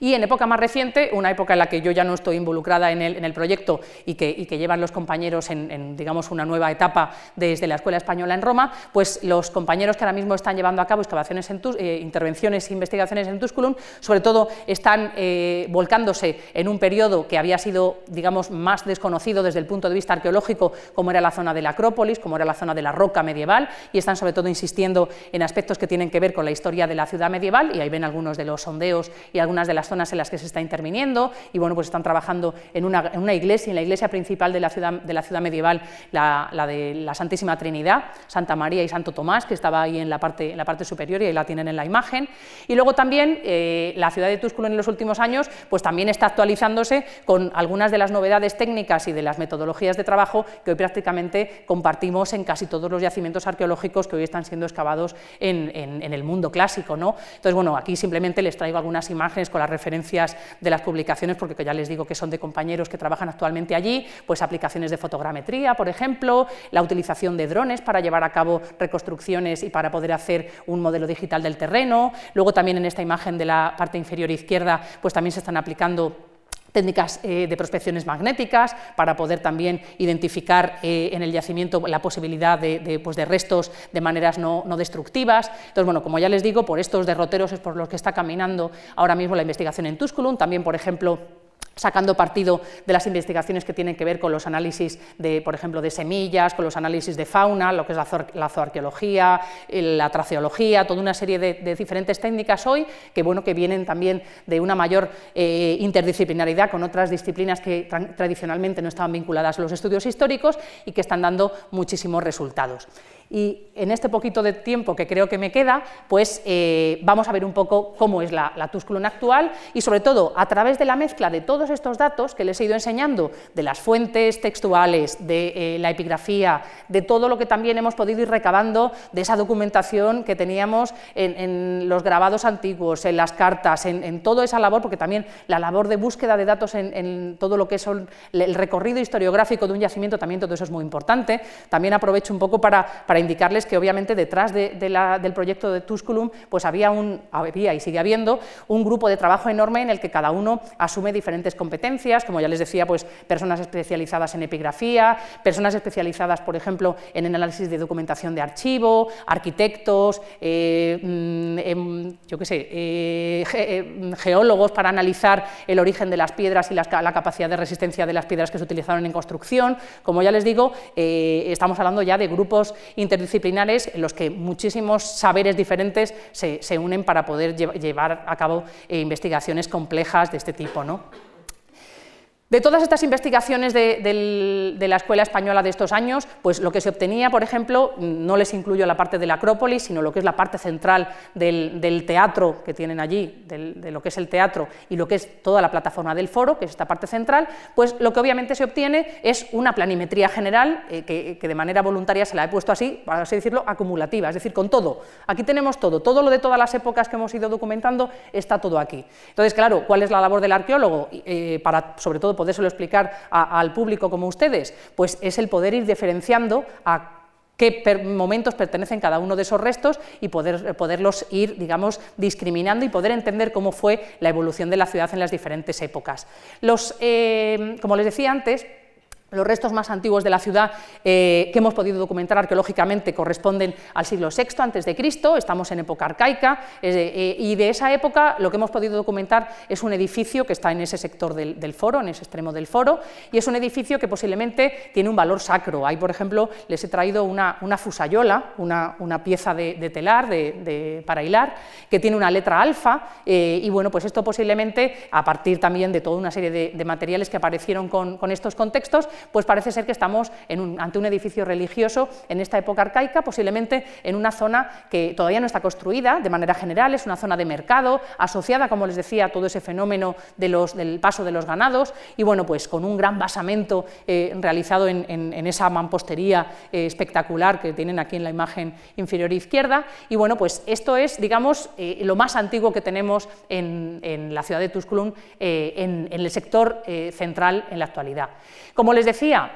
y en época más reciente, una época en la que yo ya no estoy involucrada en el, proyecto y que, llevan los compañeros en, digamos, una nueva etapa desde la Escuela Española en Roma, pues los compañeros que ahora mismo están llevando a cabo excavaciones en eh, intervenciones e investigaciones en Tusculum, sobre todo están eh, volcándose en un periodo que había sido digamos, más desconocido desde el punto de vista arqueológico, como era la zona de la Acrópolis, como era la zona de la roca medieval, y están sobre todo insistiendo en aspectos que tienen que ver con la historia de la ciudad medieval, y ahí ven algunos de los sondeos y algunas de las zonas en las que se está interviniendo y bueno, pues están trabajando en una, en una iglesia, en la iglesia principal de la ciudad, de la ciudad medieval, la, de la Santísima Trinidad, Santa María y Santo Tomás, que estaba ahí en la parte, en la parte superior y ahí la tienen en la imagen. Y luego también eh, la ciudad de Tusculum en los últimos años pues también está actualizándose con algunas de las novedades técnicas y de las metodologías de trabajo que hoy prácticamente compartimos en casi todos los yacimientos arqueológicos que hoy están siendo excavados en, en, en el mundo clásico. ¿no? Entonces, bueno, aquí simplemente les traigo algunas imágenes con las referencias de las publicaciones, porque ya les digo que son de compañeros que trabajan actualmente allí, pues aplicaciones de fotogrametría, por ejemplo, la utilización de drones para llevar a cabo reconstrucciones y para poder hacer un modelo digital del terreno. Luego también en esta imagen de la parte inferior izquierda, pues también se están aplicando técnicas eh, de prospecciones magnéticas para poder también identificar eh, en el yacimiento la posibilidad de, pues de restos de maneras no, no, destructivas. Entonces, bueno, como ya les digo, por estos derroteros es por los que está caminando ahora mismo la investigación en Tusculum, también, por ejemplo, sacando partido de las investigaciones que tienen que ver con los análisis de, por ejemplo, de semillas, con los análisis de fauna, lo que es la, zooarqueología, la traceología, toda una serie de, diferentes técnicas hoy que, bueno, que vienen también de una mayor eh, interdisciplinaridad con otras disciplinas que tradicionalmente no estaban vinculadas a los estudios históricos y que están dando muchísimos resultados. Y en este poquito de tiempo que creo que me queda, pues eh, vamos a ver un poco cómo es la, la Tusculum actual y sobre todo a través de la mezcla de todos estos datos que les he ido enseñando, de las fuentes textuales, de eh, la epigrafía, de todo lo que también hemos podido ir recabando de esa documentación que teníamos en, los grabados antiguos, en las cartas, en, toda esa labor, porque también la labor de búsqueda de datos en, todo lo que es el recorrido historiográfico de un yacimiento, también todo eso es muy importante. También aprovecho un poco para indicarles que obviamente detrás del proyecto de Tusculum pues había, un, había y sigue habiendo un grupo de trabajo enorme en el que cada uno asume diferentes competencias, como ya les decía, pues personas especializadas en epigrafía, personas especializadas, por ejemplo, en análisis de documentación de archivo, arquitectos, eh, mm, em, yo qué sé, eh, eh, geólogos para analizar el origen de las piedras y la, capacidad de resistencia de las piedras que se utilizaron en construcción. Como ya les digo, estamos hablando ya de grupos interdisciplinares en los que muchísimos saberes diferentes se, unen para poder llevar a cabo investigaciones complejas de este tipo. ¿no? De todas estas investigaciones de, la Escuela Española de estos años, pues lo que se obtenía, por ejemplo, no les incluyo la parte de la Acrópolis, sino lo que es la parte central del, teatro que tienen allí, de lo que es el teatro y lo que es toda la plataforma del foro, que es esta parte central, pues lo que obviamente se obtiene es una planimetría general, eh, que, que, de manera voluntaria se la he puesto así, para así decirlo, acumulativa, es decir, con todo. Aquí tenemos todo, todo lo de todas las épocas que hemos ido documentando está todo aquí. Entonces, claro, ¿cuál es la labor del arqueólogo? Eh, para, sobre todo, podérselo explicar al público como ustedes, pues es el poder ir diferenciando a qué momentos pertenecen cada uno de esos restos y poder, poderlos ir, digamos, discriminando y poder entender cómo fue la evolución de la ciudad en las diferentes épocas. Los, eh, como les decía antes, los restos más antiguos de la ciudad eh, que hemos podido documentar arqueológicamente corresponden al siglo VI a.C., estamos en época arcaica, eh, y de esa época lo que hemos podido documentar es un edificio que está en ese sector del, foro, en ese extremo del foro, y es un edificio que posiblemente tiene un valor sacro. Ahí, por ejemplo, les he traído una, fusayola, una, pieza de, telar para hilar, que tiene una letra alfa, eh, y bueno, pues esto posiblemente, a partir también de toda una serie de, materiales que aparecieron con estos contextos, pues parece ser que estamos ante un edificio religioso en esta época arcaica, posiblemente en una zona que todavía no está construida de manera general, es una zona de mercado, asociada, como les decía, a todo ese fenómeno del paso de los ganados, y bueno, pues con un gran basamento eh, realizado en, esa mampostería eh, espectacular que tienen aquí en la imagen inferior izquierda, y bueno, pues esto es, digamos, eh, lo más antiguo que tenemos en, la ciudad de Tusculum, en, el sector central en la actualidad. Como les decía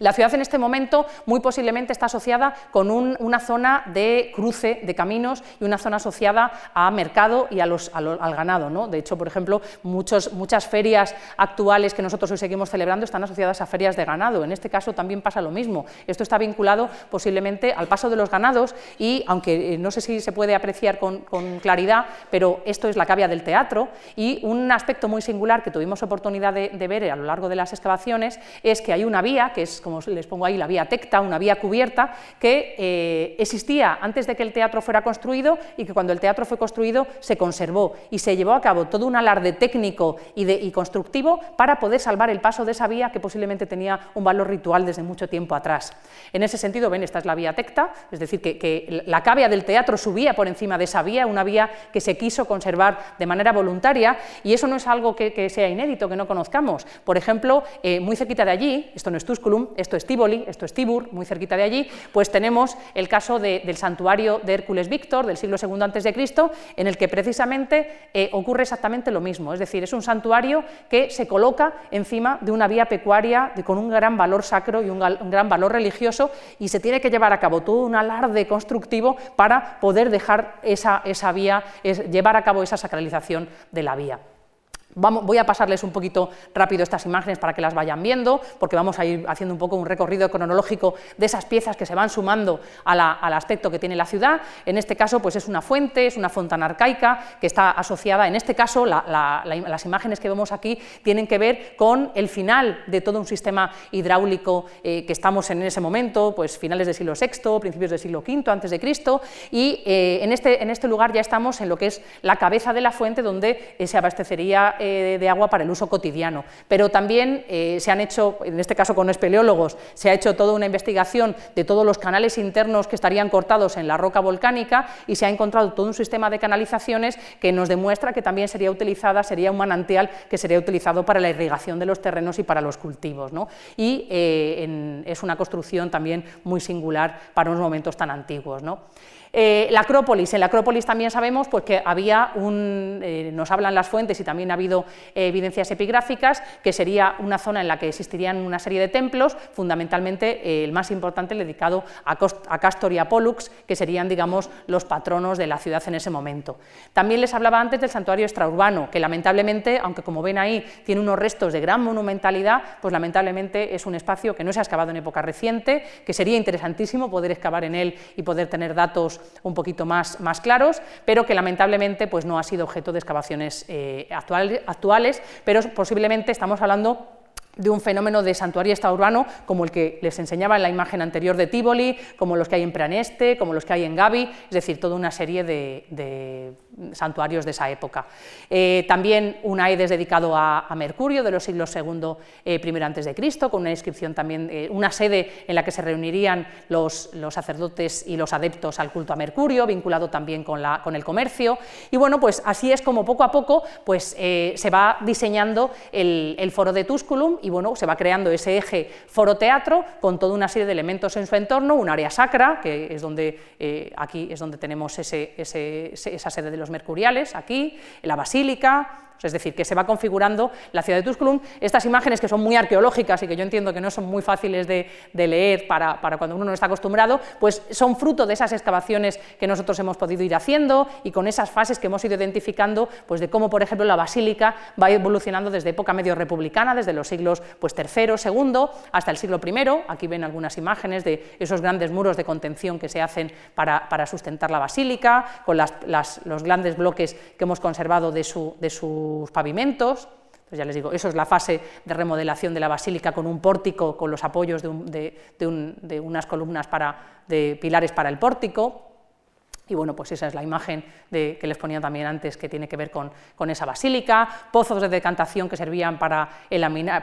la ciudad en este momento muy posiblemente está asociada con una zona de cruce de caminos y una zona asociada a mercado y a los, al ganado. ¿no? De hecho, por ejemplo, muchas ferias actuales que nosotros hoy seguimos celebrando están asociadas a ferias de ganado. En este caso también pasa lo mismo. Esto está vinculado posiblemente al paso de los ganados y, aunque eh, no sé si se puede apreciar con, claridad, pero esto es la cavia del teatro y un aspecto muy singular que tuvimos oportunidad de, de ver a lo largo de las excavaciones es que hay una vía que es les pongo ahí la vía tecta, una vía cubierta, que eh, existía antes de que el teatro fuera construido y que cuando el teatro fue construido se conservó y se llevó a cabo todo un alarde técnico y, constructivo para poder salvar el paso de esa vía que posiblemente tenía un valor ritual desde mucho tiempo atrás. En ese sentido, ven, esta es la vía tecta, es decir, que, la cavia del teatro subía por encima de esa vía, una vía que se quiso conservar de manera voluntaria y eso no es algo que, sea inédito, que no conozcamos. Por ejemplo, eh, muy cerquita de allí, esto no es Tusculum, esto es Tívoli, esto es Tibur, muy cerquita de allí, pues tenemos el caso del santuario de Hércules Víctor del siglo II a.C., en el que precisamente eh, ocurre exactamente lo mismo, es decir, es un santuario que se coloca encima de una vía pecuaria con un gran valor sacro y un, gran valor religioso y se tiene que llevar a cabo todo un alarde constructivo para poder dejar esa, esa vía, llevar a cabo esa sacralización de la vía voy a pasarles un poquito rápido estas imágenes para que las vayan viendo, porque vamos a ir haciendo un poco un recorrido cronológico de esas piezas que se van sumando al aspecto que tiene la ciudad. En este caso, pues es una fuente, es una fontana arcaica que está asociada, en este caso, las imágenes que vemos aquí tienen que ver con el final de todo un sistema hidráulico eh, que estamos en ese momento, pues finales del siglo VI, principios del siglo V antes de Cristo, y eh, este, en este lugar ya estamos en lo que es la cabeza de la fuente donde se abastecería eh, de agua para el uso cotidiano. Pero también eh, se han hecho, en este caso con espeleólogos, se ha hecho toda una investigación de todos los canales internos que estarían cortados en la roca volcánica y se ha encontrado todo un sistema de canalizaciones que nos demuestra que también sería utilizada, sería un manantial que sería utilizado para la irrigación de los terrenos y para los cultivos. Y eh, es una construcción también muy singular para unos momentos tan antiguos. Eh, la Acrópolis, en la Acrópolis también sabemos pues, que había un, eh, nos hablan las fuentes y también ha habido eh, evidencias epigráficas, que sería una zona en la que existirían una serie de templos, fundamentalmente el más importante dedicado a, a, Castor y a Pollux, que serían, digamos, los patronos de la ciudad en ese momento. También les hablaba antes del santuario extraurbano, que lamentablemente, aunque como ven ahí, tiene unos restos de gran monumentalidad, pues lamentablemente es un espacio que no se ha excavado en época reciente, que sería interesantísimo poder excavar en él y poder tener datos un poquito más, más claros, pero que lamentablemente pues, no ha sido objeto de excavaciones eh, actuales, pero posiblemente estamos hablando de un fenómeno de santuario urbano como el que les enseñaba en la imagen anterior de Tivoli, como los que hay en Praneste, como los que hay en Gavi, es decir, toda una serie de, santuarios de esa época. Eh, también un Aedes dedicado a, Mercurio de los siglos II eh, primero antes de Cristo, con una inscripción también, eh, una sede en la que se reunirían los, sacerdotes y los adeptos al culto a Mercurio, vinculado también con, la, con el comercio. Y bueno, pues así es como poco a poco pues, se va diseñando el, el foro de Tusculum bueno, se va creando ese eje foro-teatro con toda una serie de elementos en su entorno, un área sacra, que es donde, eh, aquí es donde tenemos esa sede de los mercuriales, aquí, la basílica, es decir, que se va configurando la ciudad de Tusculum. Estas imágenes que son muy arqueológicas y que yo entiendo que no son muy fáciles de, leer para, cuando uno no está acostumbrado, pues son fruto de esas excavaciones que nosotros hemos podido ir haciendo y con esas fases que hemos ido identificando, pues de cómo, por ejemplo, la basílica va evolucionando desde época medio republicana, desde los siglos pues, III, II, hasta el siglo I. Aquí ven algunas imágenes de esos grandes muros de contención que se hacen para, sustentar la basílica, con los grandes bloques que hemos conservado de su pavimentos. Pues ya les digo, eso es la fase de remodelación de la basílica con un pórtico, con los apoyos de, unas columnas para, de pilares para el pórtico. Y bueno, pues esa es la imagen de, que les ponía también antes, que tiene que ver con, esa basílica, pozos de decantación que servían para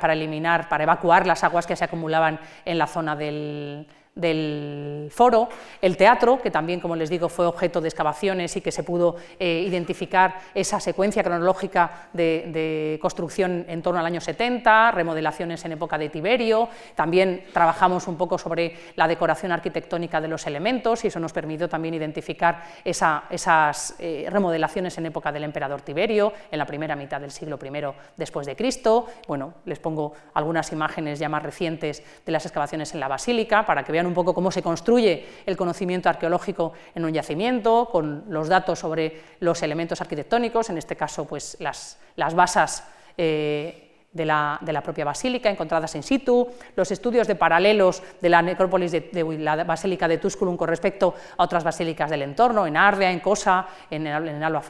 para eliminar, para evacuar las aguas que se acumulaban en la zona del, del foro, el teatro, que también, como les digo, fue objeto de excavaciones y que se pudo eh, identificar esa secuencia cronológica de, construcción en torno al año 70, remodelaciones en época de Tiberio, también trabajamos un poco sobre la decoración arquitectónica de los elementos y eso nos permitió también identificar esas eh, remodelaciones en época del emperador Tiberio, en la primera mitad del siglo I después de Cristo. Bueno, les pongo algunas imágenes ya más recientes de las excavaciones en la basílica para que vean un poco cómo se construye el conocimiento arqueológico en un yacimiento, con los datos sobre los elementos arquitectónicos, en este caso pues, las, las basas eh, de, la, propia basílica encontradas in situ, los estudios de paralelos de la necrópolis de, la basílica de Tusculum con respecto a otras basílicas del entorno, en Ardea, en Cosa, en, en Alba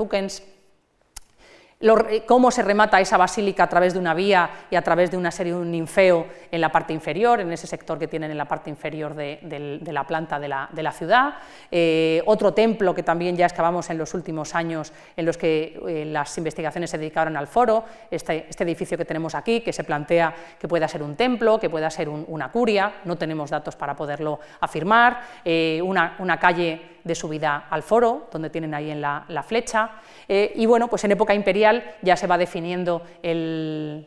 Cómo se remata esa basílica a través de una vía y a través de una serie de un ninfeo en la parte inferior, en ese sector que tienen en la parte inferior de, la planta de la, ciudad. Eh, otro templo que también ya excavamos en los últimos años, en los que eh, las investigaciones se dedicaron al foro, este, este, edificio que tenemos aquí, que se plantea que pueda ser un templo, que pueda ser una curia, no tenemos datos para poderlo afirmar, eh, una calle de subida al foro, donde tienen ahí en la, flecha. Eh, y bueno, pues en época imperial ya se va definiendo el,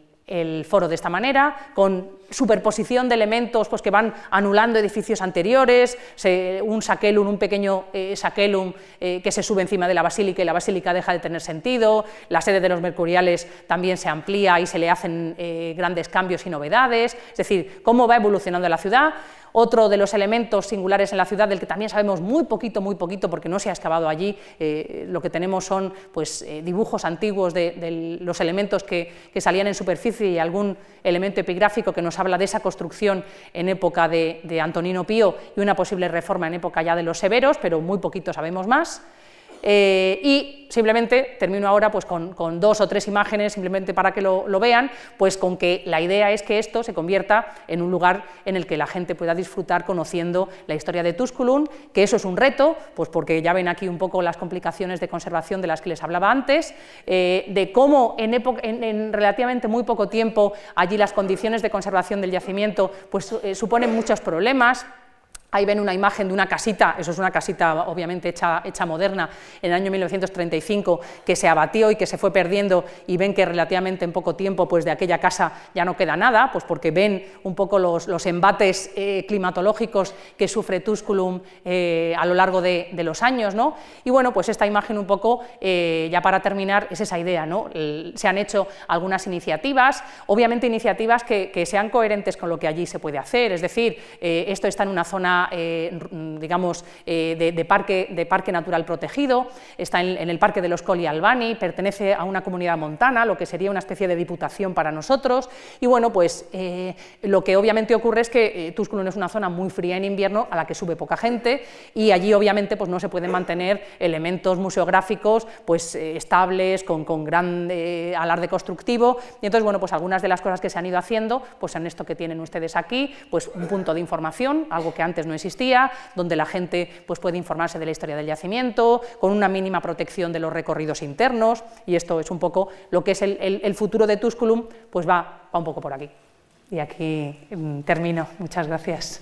foro de esta manera, con superposición de elementos pues, que van anulando edificios anteriores, un saquelum, un pequeño eh, saquelum eh, que se sube encima de la basílica y la basílica deja de tener sentido, la sede de los mercuriales también se amplía y se le hacen grandes cambios y novedades, es decir, cómo va evolucionando la ciudad. Otro de los elementos singulares en la ciudad, del que también sabemos muy poquito, muy poquito, porque no se ha excavado allí, eh, lo que tenemos son pues, eh, dibujos antiguos de, los elementos que, salían en superficie y algún elemento epigráfico que nos habla de esa construcción en época de, de Antonino Pío y una posible reforma en época ya de los severos, pero muy poquito sabemos más. Eh, y simplemente termino ahora pues, con, dos o tres imágenes, simplemente para que lo, vean, pues con que la idea es que esto se convierta en un lugar en el que la gente pueda disfrutar conociendo la historia de Tusculum, que eso es un reto, pues porque ya ven aquí un poco las complicaciones de conservación de las que les hablaba antes, eh, de cómo en, en, relativamente muy poco tiempo allí las condiciones de conservación del yacimiento pues, eh, suponen muchos problemas, Ahí ven una imagen de una casita, eso es una casita obviamente hecha, hecha, moderna, en el año 1935, que se abatió y que se fue perdiendo y ven que relativamente en poco tiempo pues de aquella casa ya no queda nada, pues porque ven un poco los, los embates eh, climatológicos que sufre Tusculum eh, a lo largo de, de, los años. ¿no? Y bueno, pues esta imagen un poco, eh, ya para terminar, es esa idea. ¿no? se han hecho algunas iniciativas, obviamente iniciativas que, que, sean coherentes con lo que allí se puede hacer, es decir, esto está en una zona eh, digamos, eh, de, parque, de parque natural protegido, está en, el Parque de los Colli Albani, pertenece a una comunidad montana, lo que sería una especie de diputación para nosotros, y bueno, pues eh, lo que obviamente ocurre es que Tusculum es una zona muy fría en invierno, a la que sube poca gente, y allí obviamente pues, no se pueden mantener elementos museográficos pues, estables, con, con gran alarde constructivo, y entonces, bueno, pues algunas de las cosas que se han ido haciendo, pues en esto que tienen ustedes aquí, pues un punto de información, algo que antes no existía, donde la gente pues, puede informarse de la historia del yacimiento, con una mínima protección de los recorridos internos, y esto es un poco lo que es el, el, futuro de Tusculum, pues va, va un poco por aquí. Y aquí mm, termino. Muchas gracias.